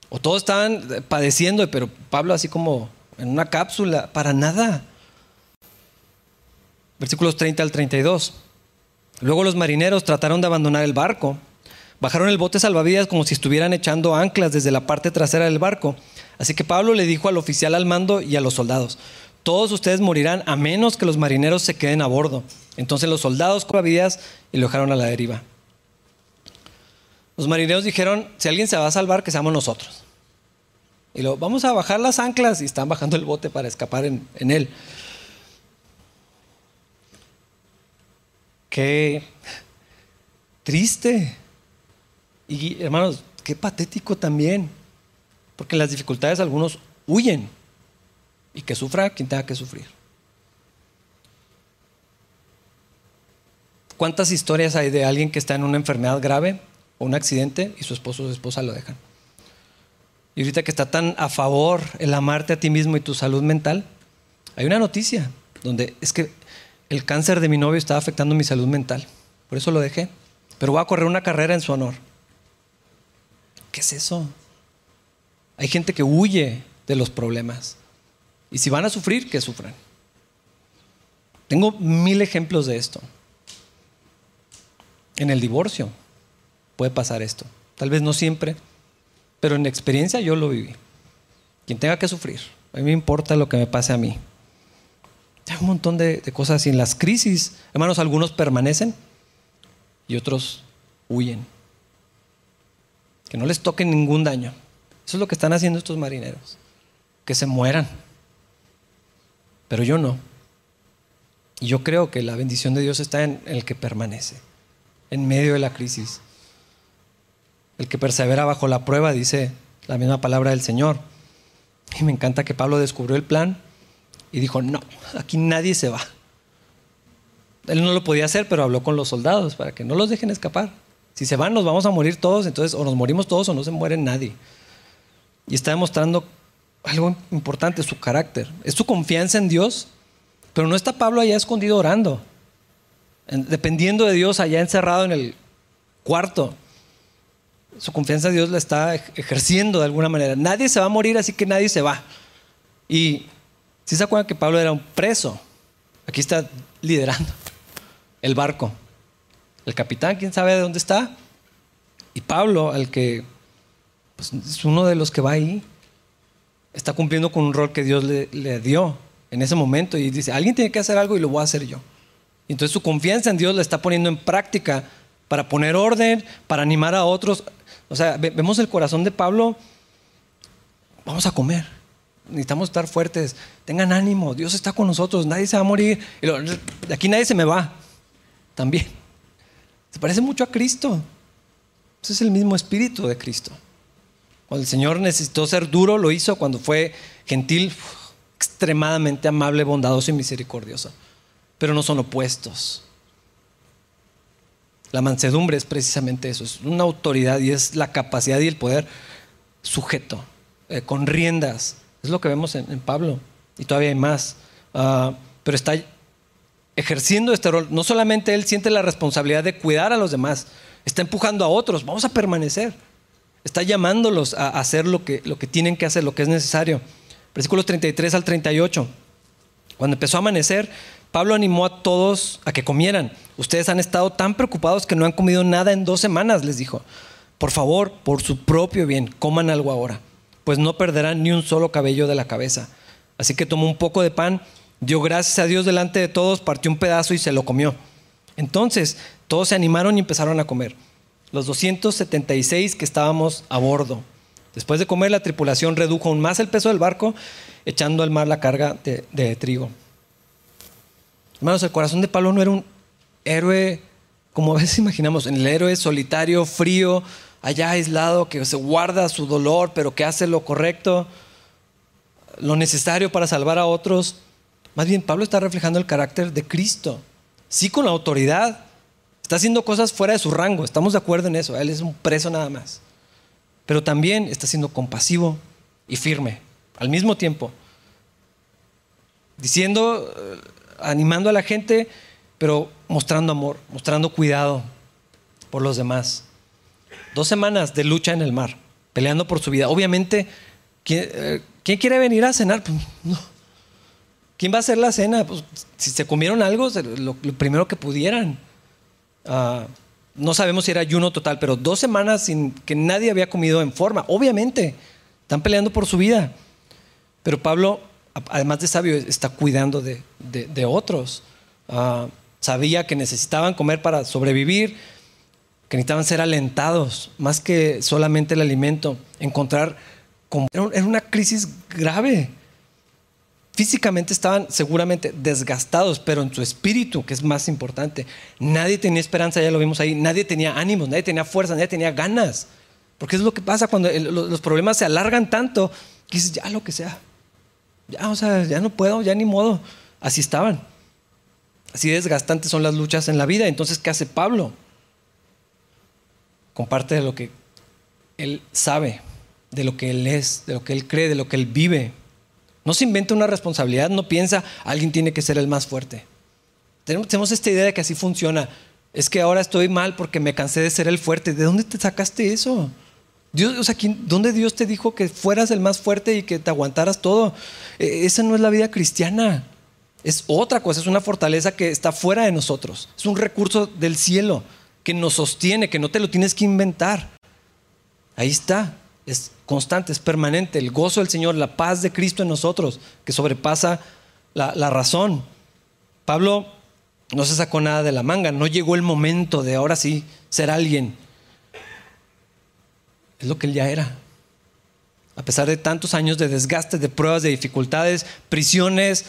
O todos estaban padeciendo, pero Pablo así como en una cápsula, para nada versículos 30 al 32. Luego los marineros trataron de abandonar el barco. Bajaron el bote salvavidas como si estuvieran echando anclas desde la parte trasera del barco. Así que Pablo le dijo al oficial al mando y a los soldados, todos ustedes morirán a menos que los marineros se queden a bordo. Entonces los soldados salvavidas y lo dejaron a la deriva. Los marineros dijeron, si alguien se va a salvar, que seamos nosotros. Y luego, vamos a bajar las anclas y están bajando el bote para escapar en, en él. Qué triste. Y hermanos, qué patético también. Porque las dificultades algunos huyen. Y que sufra quien tenga que sufrir. ¿Cuántas historias hay de alguien que está en una enfermedad grave o un accidente y su esposo o su esposa lo dejan? Y ahorita que está tan a favor el amarte a ti mismo y tu salud mental, hay una noticia donde es que el cáncer de mi novio estaba afectando mi salud mental. Por eso lo dejé. Pero voy a correr una carrera en su honor. ¿Qué es eso? Hay gente que huye de los problemas. Y si van a sufrir, que sufran. Tengo mil ejemplos de esto. En el divorcio puede pasar esto. Tal vez no siempre, pero en experiencia yo lo viví. Quien tenga que sufrir. A mí me importa lo que me pase a mí. Hay un montón de, cosas y en las crisis, hermanos, algunos permanecen y otros huyen. Que no les toque ningún daño. Eso es lo que están haciendo estos marineros. Que se mueran. Pero yo no. Y yo creo que la bendición de Dios está en el que permanece, en medio de la crisis. El que persevera bajo la prueba, dice la misma palabra del Señor. Y me encanta que Pablo descubrió el plan y dijo, no, aquí nadie se va. Él no lo podía hacer, pero habló con los soldados para que no los dejen escapar. Si se van, nos vamos a morir todos, entonces o nos morimos todos o no se muere nadie. Y está demostrando algo importante, su carácter. Es su confianza en Dios, pero no está Pablo allá escondido orando, dependiendo de Dios allá encerrado en el cuarto. Su confianza en Dios la está ejerciendo de alguna manera. Nadie se va a morir, así que nadie se va. Y si se acuerdan que Pablo era un preso? Aquí está liderando el barco. El capitán, quién sabe de dónde está. Y Pablo, al que pues, es uno de los que va ahí, está cumpliendo con un rol que Dios le, dio en ese momento y dice, alguien tiene que hacer algo y lo voy a hacer yo. Y entonces su confianza en Dios la está poniendo en práctica para poner orden, para animar a otros. O sea, vemos el corazón de Pablo, vamos a comer necesitamos estar fuertes. Tengan ánimo, Dios está con nosotros, nadie se va a morir. De aquí nadie se me va. También. Se parece mucho a Cristo. Ese es el mismo espíritu de Cristo. Cuando el Señor necesitó ser duro, lo hizo. Cuando fue gentil, extremadamente amable, bondadoso y misericordioso. Pero no son opuestos. La mansedumbre es precisamente eso, es una autoridad y es la capacidad y el poder sujeto, eh, con riendas, es lo que vemos en, Pablo. Y todavía hay más. Ah, pero está ejerciendo este rol. No solamente él siente la responsabilidad de cuidar a los demás, está empujando a otros, vamos a permanecer. Está llamándolos a hacer lo que, lo que tienen que hacer, lo que es necesario. Versículos 33 al 38. Cuando empezó a amanecer, Pablo animó a todos a que comieran. Ustedes han estado tan preocupados que no han comido nada en dos semanas, les dijo. Por favor, por su propio bien, coman algo ahora, pues no perderán ni un solo cabello de la cabeza. Así que tomó un poco de pan, dio gracias a Dios delante de todos, partió un pedazo y se lo comió. Entonces todos se animaron y empezaron a comer los 276 que estábamos a bordo. Después de comer, la tripulación redujo aún más el peso del barco, echando al mar la carga de, trigo. Hermanos, el corazón de Pablo no era un héroe como a veces imaginamos, el héroe solitario, frío, allá aislado, que se guarda su dolor, pero que hace lo correcto, lo necesario para salvar a otros. Más bien, Pablo está reflejando el carácter de Cristo, sí con la autoridad, Está haciendo cosas fuera de su rango, estamos de acuerdo en eso. Él es un preso nada más. Pero también está siendo compasivo y firme al mismo tiempo. Diciendo, eh, animando a la gente, pero mostrando amor, mostrando cuidado por los demás. Dos semanas de lucha en el mar, peleando por su vida. Obviamente, ¿quién, eh, quiere venir a cenar? Pues, no. ¿Quién va a hacer la cena? Pues, si se comieron algo, lo primero que pudieran. Ah, no sabemos si era ayuno total, pero dos semanas sin que nadie había comido en forma. Obviamente, están peleando por su vida. Pero Pablo, además de sabio, está cuidando de, otros. Ah, sabía que necesitaban comer para sobrevivir, que necesitaban ser alentados, más que solamente el alimento. Encontrar. Era una crisis grave físicamente estaban seguramente desgastados, pero en su espíritu, que es más importante, nadie tenía esperanza, ya lo vimos ahí, nadie tenía ánimos, nadie tenía fuerza, nadie tenía ganas. Porque es lo que pasa cuando los problemas se alargan tanto que dices, ya lo que sea, ya, o sea, ya no puedo, ya ni modo. Así estaban. Así desgastantes son las luchas en la vida. Entonces, ¿qué hace Pablo? Comparte de lo que él sabe, de lo que él es, de lo que él cree, de lo que él vive. No se inventa una responsabilidad, no piensa, alguien tiene que ser el más fuerte. Tenemos, esta idea de que así funciona. Es que ahora estoy mal porque me cansé de ser el fuerte. ¿De dónde te sacaste eso? Dios, o ¿dónde Dios te dijo que fueras el más fuerte y que te aguantaras todo? E, esa no es la vida cristiana. Es otra cosa, es una fortaleza que está fuera de nosotros. Es un recurso del cielo que nos sostiene, que no te lo tienes que inventar. Ahí está es constante, es permanente. El gozo del Señor, la paz de Cristo en nosotros, que sobrepasa la, razón. Pablo no se sacó nada de la manga, no llegó el momento de ahora sí ser alguien. Es lo que él ya era. A pesar de tantos años de desgaste, de pruebas, de dificultades, prisiones,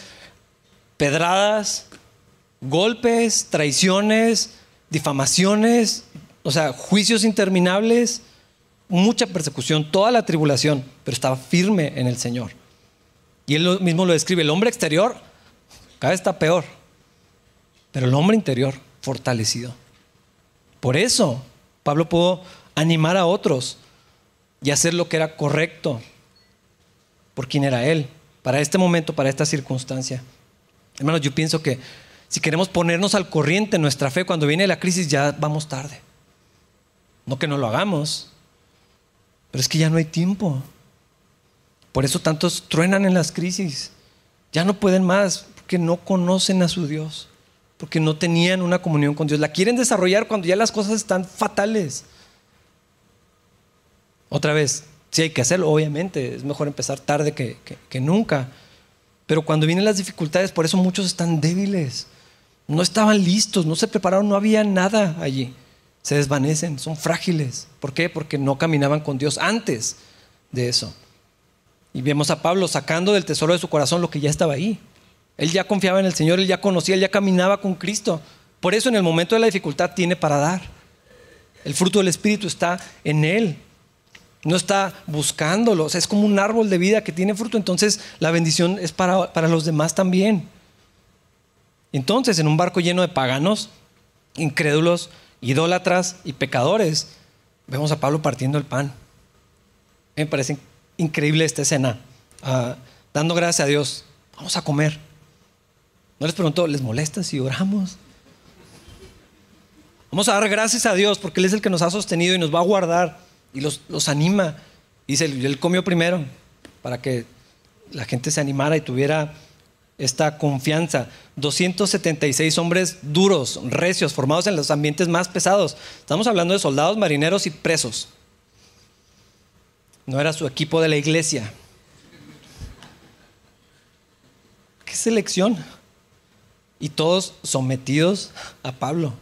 pedradas, golpes, traiciones, difamaciones, o sea, juicios interminables, mucha persecución, toda la tribulación, pero estaba firme en el Señor. Y él mismo lo describe, el hombre exterior cada vez está peor, pero el hombre interior fortalecido. Por eso Pablo pudo animar a otros y hacer lo que era correcto por quien era él, para este momento, para esta circunstancia. Hermanos, yo pienso que si queremos ponernos al corriente en nuestra fe cuando viene la crisis, ya vamos tarde. No que no lo hagamos, pero es que ya no hay tiempo. Por eso tantos truenan en las crisis. Ya no pueden más porque no conocen a su Dios, porque no tenían una comunión con Dios. La quieren desarrollar cuando ya las cosas están fatales. Otra vez, sí hay que hacerlo, obviamente, es mejor empezar tarde que, que nunca. Pero cuando vienen las dificultades, por eso muchos están débiles. No estaban listos, no se prepararon, no había nada allí se desvanecen, son frágiles. ¿Por qué? Porque no caminaban con Dios antes de eso. Y vemos a Pablo sacando del tesoro de su corazón lo que ya estaba ahí. Él ya confiaba en el Señor, él ya conocía, él ya caminaba con Cristo. Por eso en el momento de la dificultad tiene para dar. El fruto del Espíritu está en él. No está buscándolo. es como un árbol de vida que tiene fruto. Entonces la bendición es para, para los demás también. Entonces en un barco lleno de paganos, incrédulos, idólatras y pecadores, vemos a Pablo partiendo el pan. Me parece increíble esta escena, ah, dando gracias a Dios. Vamos a comer. No les preguntó, ¿les molesta si oramos? Vamos a dar gracias a Dios porque Él es el que nos ha sostenido y nos va a guardar y los, los anima. Dice, Él comió primero para que la gente se animara y tuviera esta confianza. 276 hombres duros, recios, formados en los ambientes más pesados. Estamos hablando de soldados, marineros y presos. No era su equipo de la iglesia. ¿Qué selección? Y todos sometidos a Pablo,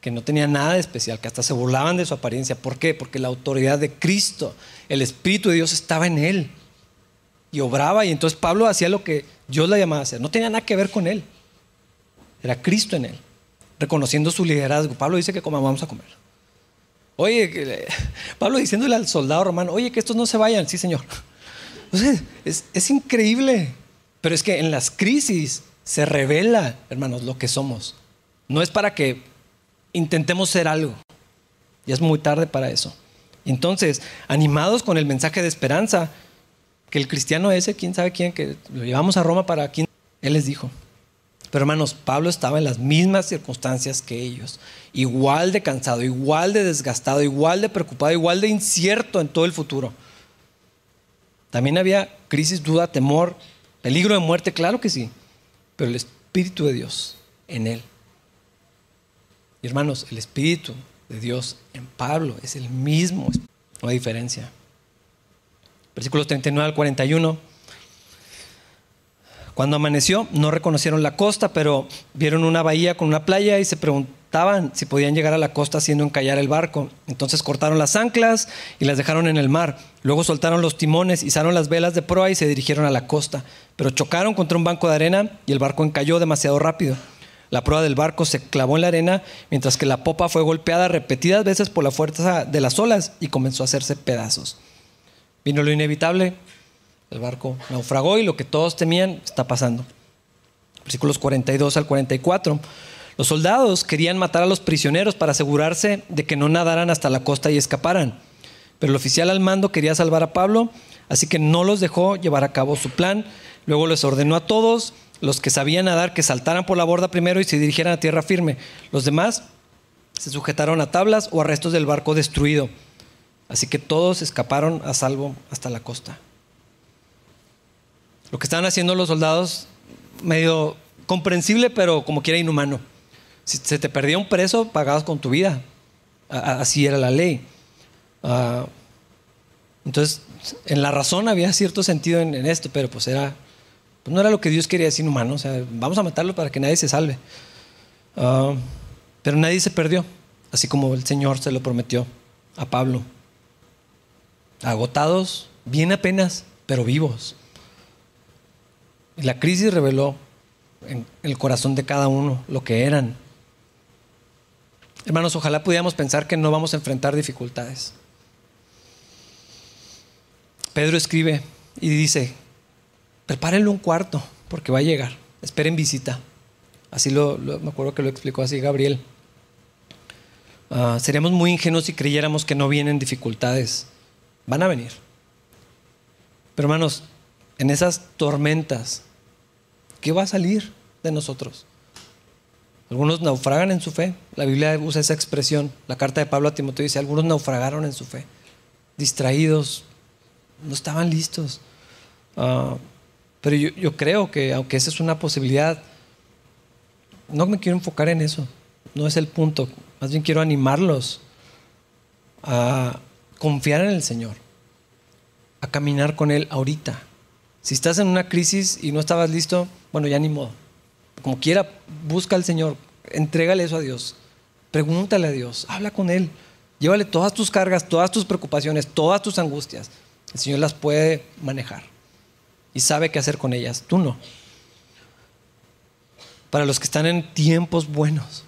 que no tenía nada de especial, que hasta se burlaban de su apariencia. ¿Por qué? Porque la autoridad de Cristo, el Espíritu de Dios estaba en él y obraba y entonces Pablo hacía lo que Dios le llamaba a hacer. No tenía nada que ver con él. Era Cristo en él, reconociendo su liderazgo. Pablo dice que como vamos a comer. Oye, Pablo diciéndole al soldado romano, oye, que estos no se vayan. Sí, Señor. es, es increíble. Pero es que en las crisis se revela, hermanos, lo que somos. No es para que intentemos ser algo. Ya es muy tarde para eso. Entonces, animados con el mensaje de esperanza, que el cristiano ese, quién sabe quién, que lo llevamos a Roma para quién, él les dijo. Pero hermanos, Pablo estaba en las mismas circunstancias que ellos, igual de cansado, igual de desgastado, igual de preocupado, igual de incierto en todo el futuro. También había crisis, duda, temor, peligro de muerte, claro que sí, pero el Espíritu de Dios en él. Y hermanos, el Espíritu de Dios en Pablo es el mismo, no hay diferencia versículos 39 al 41. Cuando amaneció, no reconocieron la costa, pero vieron una bahía con una playa y se preguntaban si podían llegar a la costa haciendo encallar el barco. Entonces cortaron las anclas y las dejaron en el mar. Luego soltaron los timones, izaron las velas de proa y se dirigieron a la costa. Pero chocaron contra un banco de arena y el barco encalló demasiado rápido. La proa del barco se clavó en la arena, mientras que la popa fue golpeada repetidas veces por la fuerza de las olas y comenzó a hacerse pedazos. Vino lo inevitable, el barco naufragó y lo que todos temían está pasando. Versículos 42 al 44. Los soldados querían matar a los prisioneros para asegurarse de que no nadaran hasta la costa y escaparan. Pero el oficial al mando quería salvar a Pablo, así que no los dejó llevar a cabo su plan. Luego les ordenó a todos los que sabían nadar que saltaran por la borda primero y se dirigieran a tierra firme. Los demás se sujetaron a tablas o a restos del barco destruido. Así que todos escaparon a salvo hasta la costa. Lo que estaban haciendo los soldados, medio comprensible, pero como quiera inhumano. Si se te perdía un preso, pagabas con tu vida. Así era la ley. Ah, entonces, en la razón había cierto sentido en, esto, pero pues era, pues no era lo que Dios quería decir inhumano. O sea, vamos a matarlo para que nadie se salve. Ah, pero nadie se perdió, así como el Señor se lo prometió a Pablo agotados, bien apenas, pero vivos. Y la crisis reveló en el corazón de cada uno lo que eran. Hermanos, ojalá pudiéramos pensar que no vamos a enfrentar dificultades. Pedro escribe y dice, prepárenle un cuarto porque va a llegar, esperen visita. Así lo, me acuerdo que lo explicó así Gabriel. Ah, seríamos muy ingenuos si creyéramos que no vienen dificultades. Van a venir. Pero hermanos, en esas tormentas, ¿qué va a salir de nosotros? Algunos naufragan en su fe. La Biblia usa esa expresión. La carta de Pablo a Timoteo dice, algunos naufragaron en su fe. Distraídos, no estaban listos. Ah, pero yo, yo, creo que aunque esa es una posibilidad, no me quiero enfocar en eso. No es el punto. Más bien quiero animarlos a, confiar en el Señor, a caminar con Él ahorita. Si estás en una crisis y no estabas listo, bueno, ya ni modo. Como quiera, busca al Señor, entrégale eso a Dios, pregúntale a Dios, habla con Él, llévale todas tus cargas, todas tus preocupaciones, todas tus angustias. El Señor las puede manejar y sabe qué hacer con ellas, tú no. Para los que están en tiempos buenos,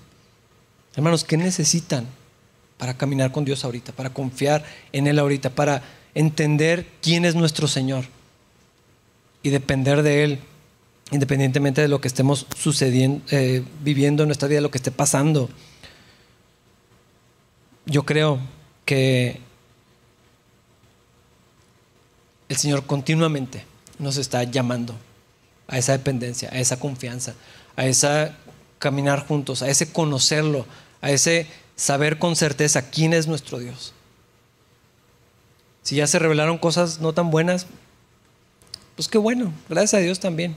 hermanos, ¿qué necesitan? Para caminar con Dios ahorita, para confiar en Él ahorita, para entender quién es nuestro Señor y depender de Él, independientemente de lo que estemos sucediendo, eh, viviendo en nuestra vida, lo que esté pasando. Yo creo que el Señor continuamente nos está llamando a esa dependencia, a esa confianza, a ese caminar juntos, a ese conocerlo, a ese saber con certeza quién es nuestro Dios. Si ya se revelaron cosas no tan buenas, pues qué bueno, gracias a Dios también,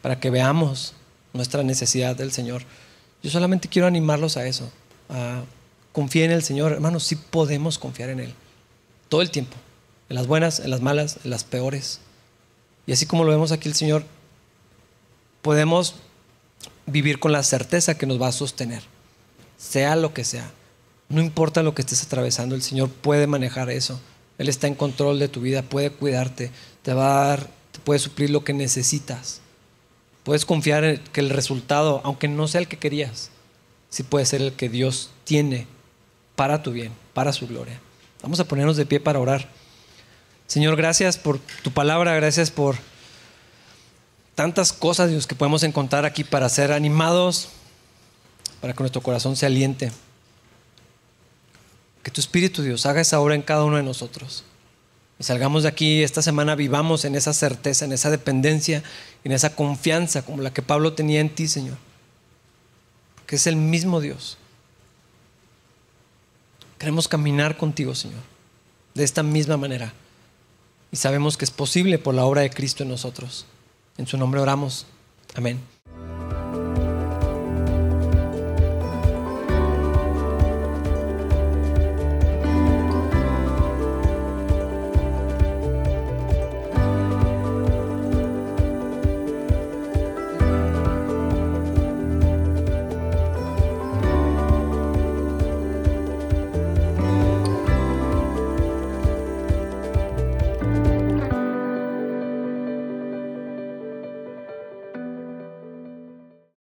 para que veamos nuestra necesidad del Señor. Yo solamente quiero animarlos a eso, a confiar en el Señor. Hermanos, sí podemos confiar en Él, todo el tiempo, en las buenas, en las malas, en las peores. Y así como lo vemos aquí el Señor, podemos vivir con la certeza que nos va a sostener, sea lo que sea. No importa lo que estés atravesando, el Señor puede manejar eso. Él está en control de tu vida, puede cuidarte, te va a dar, te puede suplir lo que necesitas. Puedes confiar en que el resultado, aunque no sea el que querías, sí puede ser el que Dios tiene para tu bien, para su gloria. Vamos a ponernos de pie para orar. Señor, gracias por tu palabra, gracias por tantas cosas Dios, que podemos encontrar aquí para ser animados, para que nuestro corazón se aliente. Que tu Espíritu Dios haga esa obra en cada uno de nosotros. Y salgamos de aquí esta semana, vivamos en esa certeza, en esa dependencia, en esa confianza como la que Pablo tenía en ti, Señor. Que es el mismo Dios. Queremos caminar contigo, Señor, de esta misma manera. Y sabemos que es posible por la obra de Cristo en nosotros. En su nombre oramos. Amén.